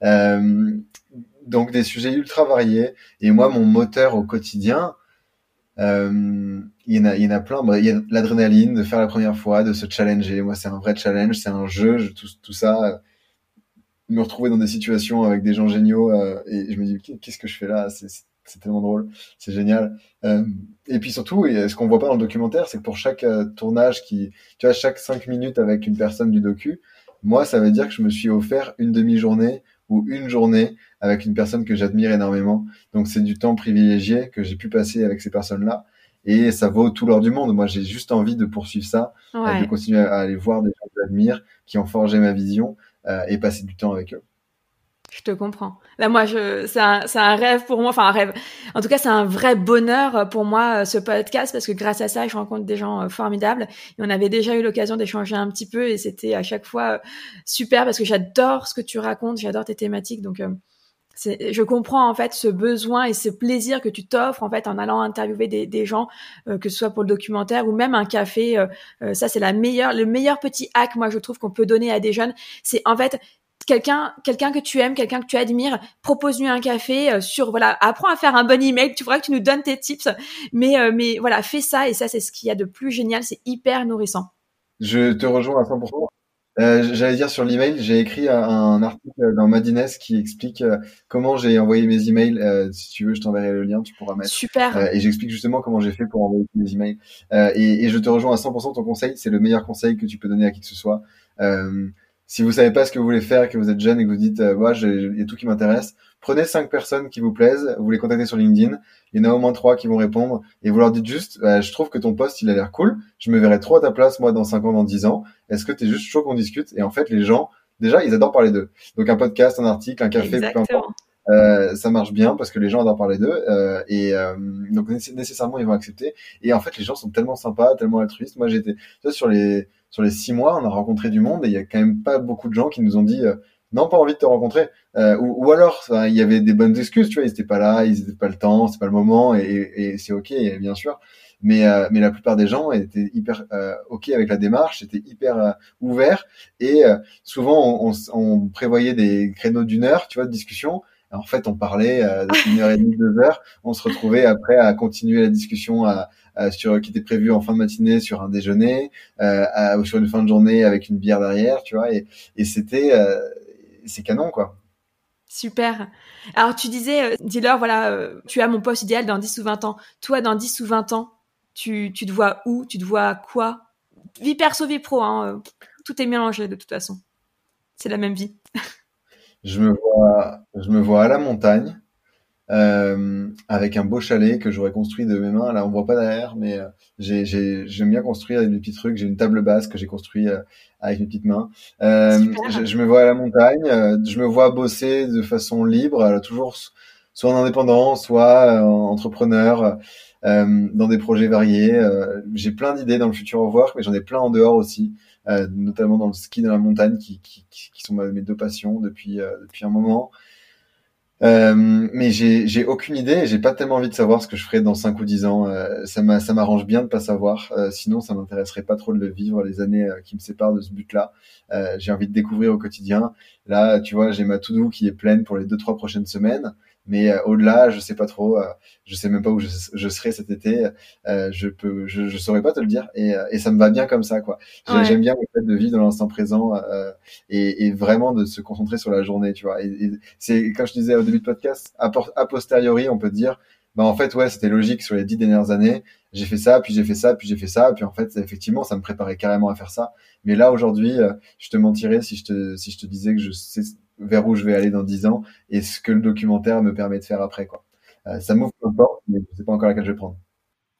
Speaker 2: Euh, donc des sujets ultra variés. Et moi, mon moteur au quotidien, euh, il, y en a, y en a plein. il y a l'adrénaline de faire la première fois, de se challenger. Moi, c'est un vrai challenge, c'est un jeu, tout ça. Me retrouver dans des situations avec des gens géniaux euh, et je me dis qu'est-ce que je fais là? C'est tellement drôle, c'est génial. Euh, et puis surtout, et ce qu'on voit pas dans le documentaire, c'est que pour chaque euh, tournage qui, tu vois, chaque cinq minutes avec une personne du docu, moi, ça veut dire que je me suis offert une demi-journée ou une journée avec une personne que j'admire énormément. Donc c'est du temps privilégié que j'ai pu passer avec ces personnes-là. Et ça vaut tout l'or du monde. Moi, j'ai juste envie de poursuivre ça, euh, de continuer à aller voir des gens que j'admire, qui ont forgé ma vision, et passer du temps avec eux.
Speaker 1: Je te comprends. Là, moi, je, c'est un, c'est un rêve pour moi. Enfin, un rêve. En tout cas, c'est un vrai bonheur pour moi, euh, ce podcast, parce que grâce à ça, je rencontre des gens euh, formidables. Et on avait déjà eu l'occasion d'échanger un petit peu et c'était à chaque fois euh, super parce que j'adore ce que tu racontes, j'adore tes thématiques. Donc, c'est, je comprends en fait ce besoin et ce plaisir que tu t'offres en fait en allant interviewer des, gens, que ce soit pour le documentaire ou même un café. ça, c'est la meilleure, le meilleur petit hack, moi, je trouve qu'on peut donner à des jeunes. C'est en fait quelqu'un quelqu'un que tu aimes, quelqu'un que tu admires, propose-lui un café euh, sur voilà, apprends à faire un bon email, tu vois que tu nous donnes tes tips, mais euh, mais voilà, fais ça et ça c'est ce qu'il y a de plus génial, c'est hyper nourrissant.
Speaker 2: Je te rejoins à 100%. Euh, J'allais dire sur l'email, j'ai écrit un article dans Madines qui explique euh, comment j'ai envoyé mes emails. Euh, si tu veux, je t'enverrai le lien, tu pourras mettre.
Speaker 1: Super.
Speaker 2: et j'explique justement comment j'ai fait pour envoyer mes emails. Et, et, je te rejoins à 100%. Ton conseil, c'est le meilleur conseil que tu peux donner à qui que ce soit. Euh, si vous savez pas ce que vous voulez faire, que vous êtes jeune et que vous dites, euh, il y a tout qui m'intéresse, prenez cinq personnes qui vous plaisent, vous les contactez sur LinkedIn, il y en a au moins trois qui vont répondre, et vous leur dites juste, bah, je trouve que ton poste, il a l'air cool, je me verrai trop à ta place, moi, dans cinq ans, dans dix ans, est-ce que tu es juste chaud qu'on discute? Et en fait, les gens, déjà, ils adorent parler d'eux. Donc un podcast, un article, un café, peu importe. Euh, ça marche bien parce que les gens adorent parler d'eux euh, et euh, donc nécessairement ils vont accepter et en fait les gens sont tellement sympas tellement altruistes moi j'étais sur les sur les six mois, on a rencontré du monde et il y a quand même pas beaucoup de gens qui nous ont dit euh, non, pas envie de te rencontrer. Euh, ou, alors, il y avait des bonnes excuses, tu vois, ils étaient pas là, ils étaient pas le temps, c'est pas le moment et, et c'est ok, bien sûr. Mais, euh, mais la plupart des gens étaient hyper ok avec la démarche, étaient hyper ouverts et souvent on, on, prévoyait des créneaux d'une heure, tu vois, de discussion. En fait, on parlait d'une heure et demie, deux heures. On se retrouvait après à continuer la discussion à, euh, sur qui était prévu en fin de matinée sur un déjeuner, euh, sur une fin de journée avec une bière derrière, tu vois. Et, et c'était euh, c'est canon quoi.
Speaker 1: Super. Alors tu disais, dis-leur, voilà, tu as mon poste idéal dans 10 ou 20 ans. Toi, dans 10 ou 20 ans, tu, tu te vois où? Tu te vois quoi? Vie perso, vie pro, hein, tout est mélangé de toute façon. C'est la même vie.
Speaker 2: je me vois, je me vois à la montagne, euh, avec un beau chalet que j'aurais construit de mes mains. Là, on voit pas derrière, mais euh, j'ai, j'aime bien construire des petits trucs. J'ai une table basse que j'ai construit euh, avec mes petites mains. Euh, je, je, me vois à la montagne. je me vois bosser de façon libre, toujours soit en indépendant, soit en entrepreneur, dans des projets variés. j'ai plein d'idées dans le futur au revoir, mais j'en ai plein en dehors aussi. notamment dans le ski dans la montagne qui, qui, qui sont mes deux passions depuis depuis un moment euh, mais j'ai aucune idée j'ai pas tellement envie de savoir ce que je ferai dans 5 ou 10 ans. Euh, ça m'arrange bien de pas savoir. Euh, sinon, ça m'intéresserait pas trop de le vivre les années euh, qui me séparent de ce but-là. j'ai envie de découvrir au quotidien. Là, tu vois, j'ai ma to-do qui est pleine pour les deux trois prochaines semaines. Mais euh, au-delà, je sais pas trop. Euh, je sais même pas où je, je serai cet été. Euh, je peux, je, je, saurais pas te le dire. Et, et ça me va bien comme ça, quoi. J'aime bien le fait de vivre dans l'instant présent et, et, vraiment de se concentrer sur la journée, tu vois. Et, c'est quand je disais au début de podcast, a, a posteriori, on peut dire, bah en fait, ouais, c'était logique sur les dix dernières années. J'ai fait ça, puis j'ai fait ça, puis j'ai fait ça, puis en fait, effectivement, ça me préparait carrément à faire ça. Mais là, aujourd'hui, je te mentirais si je te si je te disais que je sais vers où je vais aller dans dix ans et ce que le documentaire me permet de faire après. Quoi. Euh, ça m'ouvre une porte, mais je sais pas encore laquelle je vais prendre.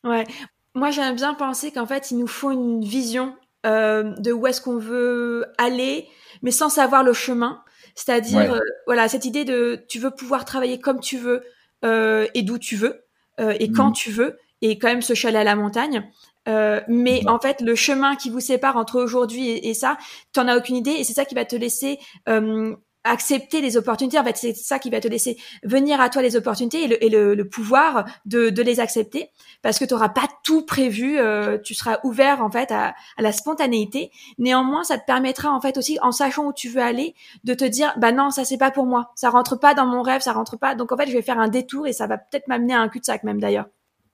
Speaker 1: Ouais. Moi, j'aime bien penser qu'en fait, il nous faut une vision euh, de où est-ce qu'on veut aller, mais sans savoir le chemin. C'est-à-dire, euh, voilà, cette idée de tu veux pouvoir travailler comme tu veux et d'où tu veux et quand mhm. tu veux et quand même se chaler à la montagne. Euh, mais en fait, le chemin qui vous sépare entre aujourd'hui et, et ça, t'en as aucune idée, et c'est ça qui va te laisser euh, accepter les opportunités. En fait, c'est ça qui va te laisser venir à toi les opportunités et le, et le, le pouvoir de, de, les accepter parce que tu n'auras pas tout prévu. Euh, tu seras ouvert en fait à, à, la spontanéité. Néanmoins, ça te permettra en fait aussi, en sachant où tu veux aller, de te dire bah non, ça c'est pas pour moi. Ça rentre pas dans mon rêve, ça rentre pas. Donc en fait, je vais faire un détour et ça va peut-être m'amener à un cul-de-sac même d'ailleurs.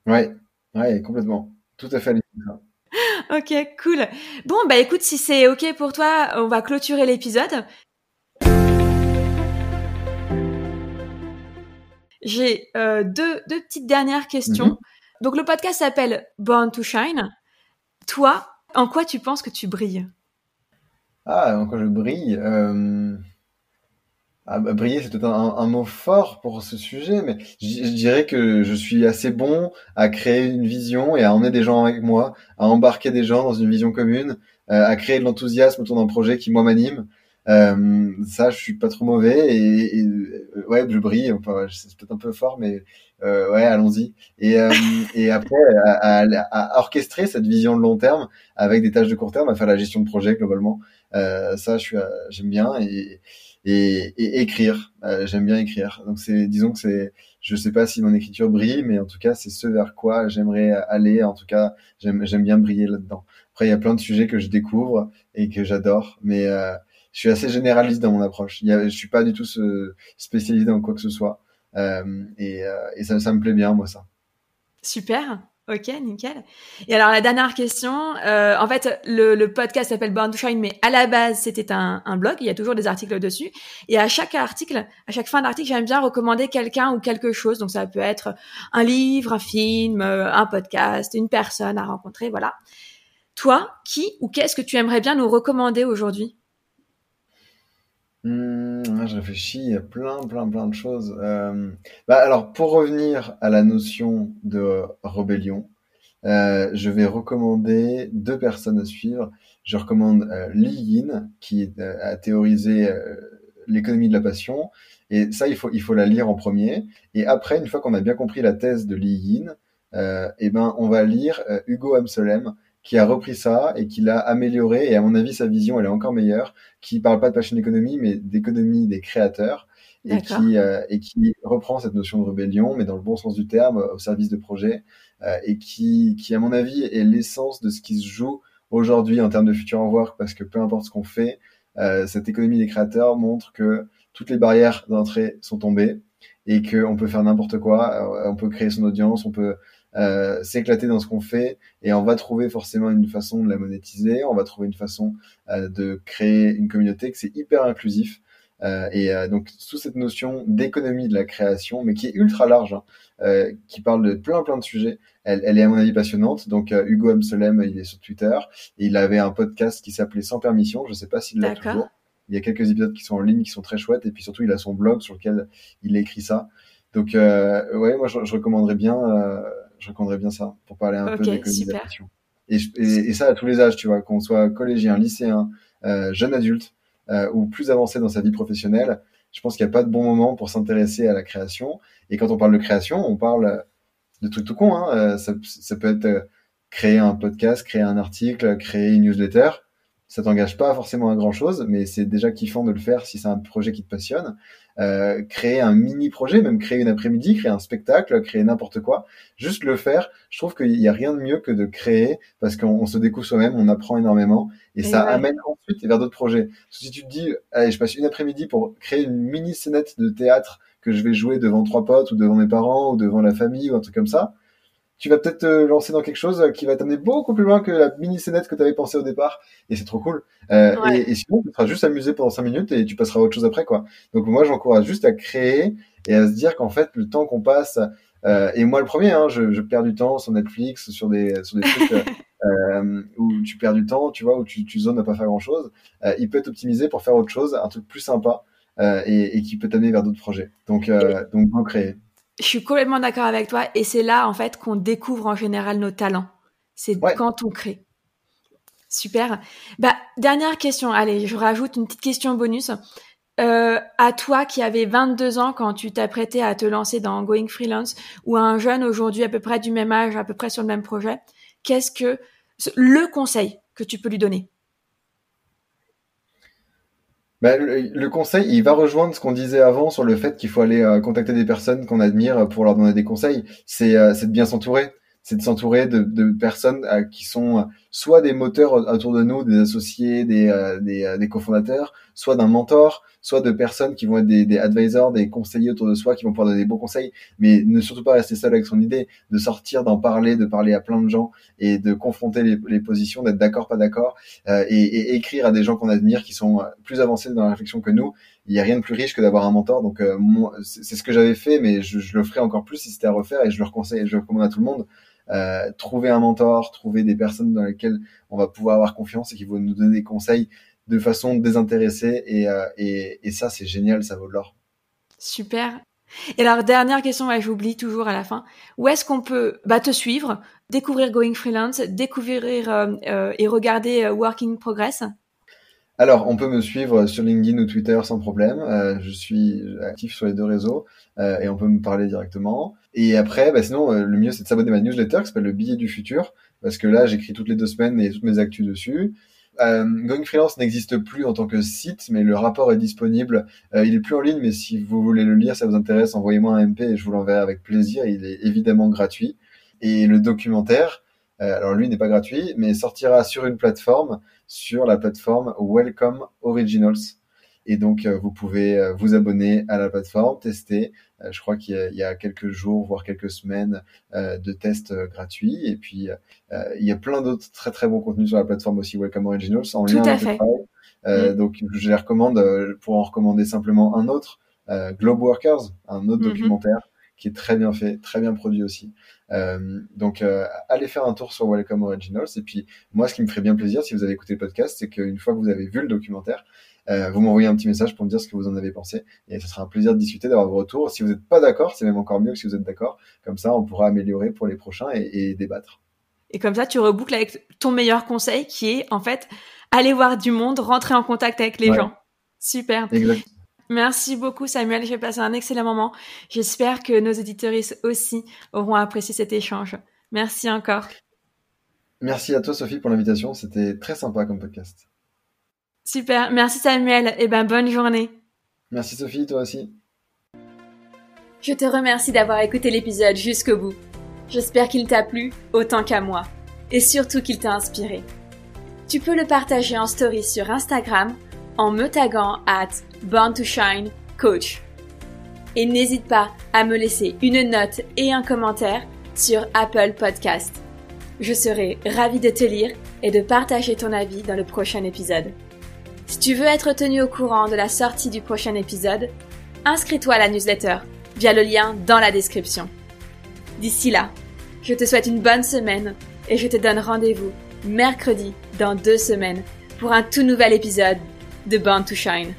Speaker 2: Ouais, ouais, complètement. Tout à fait.
Speaker 1: ok, cool. Bon, bah écoute, si c'est ok pour toi, on va clôturer l'épisode. J'ai euh, deux, deux petites dernières questions. Mhm. Donc le podcast s'appelle Born to Shine. Toi, en quoi tu penses que tu brilles?
Speaker 2: Ah, en quoi je brille euh... ah, bah, Briller, c'est peut-être un, un, mot fort pour ce sujet, mais je, dirais que je suis assez bon à créer une vision et à emmener des gens avec moi, à embarquer des gens dans une vision commune, euh, à créer de l'enthousiasme autour d'un projet qui moi m'anime. Euh, ça, je suis pas trop mauvais et, et euh, ouais, je brille. Enfin, c'est peut-être un peu fort, mais euh, ouais, allons-y. Et, euh, et après, à, à, à, orchestrer cette vision de long terme avec des tâches de court terme, à faire la gestion de projet globalement. Euh, ça, je suis, j'aime bien et, et, et écrire. j'aime bien écrire. Donc c'est, disons que c'est, je sais pas si mon écriture brille, mais en tout cas, c'est ce vers quoi j'aimerais aller. En tout cas, j'aime, j'aime bien briller là-dedans. Après, il y a plein de sujets que je découvre et que j'adore, mais je suis assez généraliste dans mon approche. Il y a, je suis pas du tout ce, spécialisé dans quoi que ce soit. Euh, et, euh, et ça, ça, me plaît bien, moi, ça.
Speaker 1: Super. Ok, nickel. Et alors la dernière question, euh, en fait le, le podcast s'appelle Born to Shine, mais à la base c'était un, un, blog, il y a toujours des articles dessus. Et à chaque article, à chaque fin d'article, j'aime bien recommander quelqu'un ou quelque chose. Donc ça peut être un livre, un film, euh, un podcast, une personne à rencontrer, voilà. Toi, qui ou qu'est-ce que tu aimerais bien nous recommander aujourd'hui?
Speaker 2: Mmh, je réfléchis à plein, plein, plein de choses. Euh, bah alors, pour revenir à la notion de rébellion, euh, je vais recommander deux personnes à suivre. Je recommande euh, Li Yin, qui a théorisé l'économie de la passion. Et ça, il faut, il faut la lire en premier. Et après, une fois qu'on a bien compris la thèse de Li Yin, eh ben, on va lire Hugo Amselem, qui a repris ça et qui l'a amélioré. Et à mon avis, sa vision, elle est encore meilleure. Qui parle pas de passion d'économie, mais d'économie des créateurs. Et qui, euh, et qui reprend cette notion de rébellion, mais dans le bon sens du terme, au service de projet, euh, et qui, qui, à mon avis, est l'essence de ce qui se joue aujourd'hui en termes de futur en work, parce que peu importe ce qu'on fait, euh, cette économie des créateurs montre que toutes les barrières d'entrée sont tombées et qu'on peut faire n'importe quoi, on peut créer son audience, on peut euh, s'éclater dans ce qu'on fait et on va trouver forcément une façon de la monétiser, on va trouver une façon euh, de créer une communauté que c'est hyper inclusif. Euh, et euh, donc sous cette notion d'économie de la création, mais qui est ultra large, hein, euh, qui parle de plein plein de sujets, elle, elle est à mon avis passionnante. Donc Hugo Amselem, il est sur Twitter et il avait un podcast qui s'appelait Sans permission. Je sais pas s'il l'a toujours. Il y a quelques épisodes qui sont en ligne, qui sont très chouettes, et puis surtout il a son blog sur lequel il écrit ça. Donc ouais, moi je, je recommanderais bien je recommanderais bien ça pour parler un peu d'économisation. Et, et, et, ça à tous les âges, tu vois, qu'on soit collégien, lycéen, euh, jeune adulte euh, ou plus avancé dans sa vie professionnelle, je pense qu'il n'y a pas de bon moment pour s'intéresser à la création. Et quand on parle de création, on parle de trucs tout con. Hein. Euh, ça, ça, peut être créer un podcast, créer un article, créer une newsletter. Ça t'engage pas forcément à grand chose, mais c'est déjà kiffant de le faire si c'est un projet qui te passionne. Euh, créer un mini projet, même créer une après-midi, créer un spectacle, créer n'importe quoi, juste le faire. Je trouve qu'il n'y a rien de mieux que de créer parce qu'on se découvre soi-même, on apprend énormément et, ça amène ensuite vers d'autres projets. Si tu te dis, allez, je passe une après-midi pour créer une mini scénette de théâtre que je vais jouer devant trois potes ou devant mes parents ou devant la famille ou un truc comme ça, tu vas peut-être te lancer dans quelque chose qui va t'amener beaucoup plus loin que la mini scénette que tu avais pensé au départ. Et c'est trop cool. Euh, et, et, sinon, tu seras juste amusé pendant cinq minutes et tu passeras à autre chose après, quoi. Donc moi, j'encourage juste à créer et à se dire qu'en fait, le temps qu'on passe, euh, et moi le premier, hein, je, je, perds du temps sur Netflix, sur des, sur des trucs euh, où tu perds du temps, tu vois, où tu, tu zones à pas faire grand-chose. Euh, il peut être optimisé pour faire autre chose, un truc plus sympa euh, et, et, qui peut t'amener vers d'autres projets. Donc, euh, donc, créer.
Speaker 1: Je suis complètement d'accord avec toi et c'est là en fait qu'on découvre en général nos talents. C'est quand on crée. Super. Bah dernière question. Allez, je rajoute une petite question bonus. Euh, à toi qui avais 22 ans quand tu t'apprêtais à te lancer dans Going Freelance ou à un jeune aujourd'hui à peu près du même âge, à peu près sur le même projet, qu'est-ce que le conseil que tu peux lui donner?
Speaker 2: Bah, le, conseil, il va rejoindre ce qu'on disait avant sur le fait qu'il faut aller euh, contacter des personnes qu'on admire pour leur donner des conseils. C'est euh, de bien s'entourer c'est de s'entourer de, de, personnes euh, qui sont euh, soit des moteurs autour de nous, des associés, des, euh, des, des cofondateurs, soit d'un mentor, soit de personnes qui vont être des, des, advisors, des conseillers autour de soi, qui vont pouvoir donner des bons conseils, mais ne surtout pas rester seul avec son idée, de sortir, d'en parler, de parler à plein de gens et de confronter les, les positions, d'être d'accord, pas d'accord, et, et, écrire à des gens qu'on admire, qui sont plus avancés dans la réflexion que nous. Il n'y a rien de plus riche que d'avoir un mentor. Donc, c'est ce que j'avais fait, mais je, je, le ferai encore plus si c'était à refaire, et je le recommande à tout le monde euh, trouver un mentor, trouver des personnes dans lesquelles on va pouvoir avoir confiance et qui vont nous donner des conseils de façon désintéressée. Et, euh, et, et ça, c'est génial, ça vaut de l'or.
Speaker 1: Super. Et alors, dernière question, ouais, j'oublie toujours à la fin. Où est-ce qu'on peut bah, te suivre, découvrir Going Freelance, découvrir euh, et regarder Working Progress?
Speaker 2: Alors, on peut me suivre sur LinkedIn ou Twitter sans problème. Euh, je suis actif sur les deux réseaux euh, et on peut me parler directement. Et après, bah, sinon, euh, le mieux, c'est de s'abonner à ma newsletter qui s'appelle le billet du futur parce que là, j'écris toutes les deux semaines et toutes mes actus dessus. Euh, Going Freelance n'existe plus en tant que site, mais le rapport est disponible. Euh, il est plus en ligne, mais si vous voulez le lire, ça vous intéresse, envoyez-moi un MP et je vous l'enverrai avec plaisir. Il est évidemment gratuit. Et le documentaire, euh, alors lui n'est pas gratuit, mais sortira sur une plateforme, sur la plateforme Welcome Originals. Et donc, euh, vous pouvez euh, vous abonner à la plateforme, tester. je crois qu'il y, a quelques jours, voire quelques semaines de tests gratuits. Et puis, il y a plein d'autres très très bons contenus sur la plateforme aussi Welcome Originals
Speaker 1: en lien avec le travail.
Speaker 2: Mm. Donc, je les recommande pour en recommander simplement un autre, Globe Workers, un autre mm-hmm. documentaire qui est très bien fait, très bien produit aussi. Euh, donc, euh, allez faire un tour sur Welcome Originals. Et puis, moi, ce qui me ferait bien plaisir, si vous avez écouté le podcast, c'est qu'une fois que vous avez vu le documentaire, euh, vous m'envoyez un petit message pour me dire ce que vous en avez pensé. Et ce sera un plaisir de discuter, d'avoir vos retours. Si vous n'êtes pas d'accord, c'est même encore mieux que si vous êtes d'accord. Comme ça, on pourra améliorer pour les prochains et, débattre.
Speaker 1: Et comme ça, tu reboucles avec ton meilleur conseil qui est, en fait, aller voir du monde, rentrer en contact avec les gens. Super.
Speaker 2: Exactement.
Speaker 1: Merci beaucoup Samuel, j'ai passé un excellent moment. J'espère que nos éditoristes aussi auront apprécié cet échange. Merci encore.
Speaker 2: Merci à toi Sophie pour l'invitation, c'était très sympa comme podcast.
Speaker 1: Super, merci Samuel, et eh ben bonne journée.
Speaker 2: Merci Sophie, toi aussi.
Speaker 1: Je te remercie d'avoir écouté l'épisode jusqu'au bout. J'espère qu'il t'a plu autant qu'à moi, et surtout qu'il t'a inspiré. Tu peux le partager en story sur Instagram en me taguant at Born to Shine Coach. Et n'hésite pas à me laisser une note et un commentaire sur Apple Podcast. Je serai ravie de te lire et de partager ton avis dans le prochain épisode. Si tu veux être tenu au courant de la sortie du prochain épisode, inscris-toi à la newsletter via le lien dans la description. D'ici là, je te souhaite une bonne semaine et je te donne rendez-vous mercredi dans deux semaines pour un tout nouvel épisode de Born to Shine.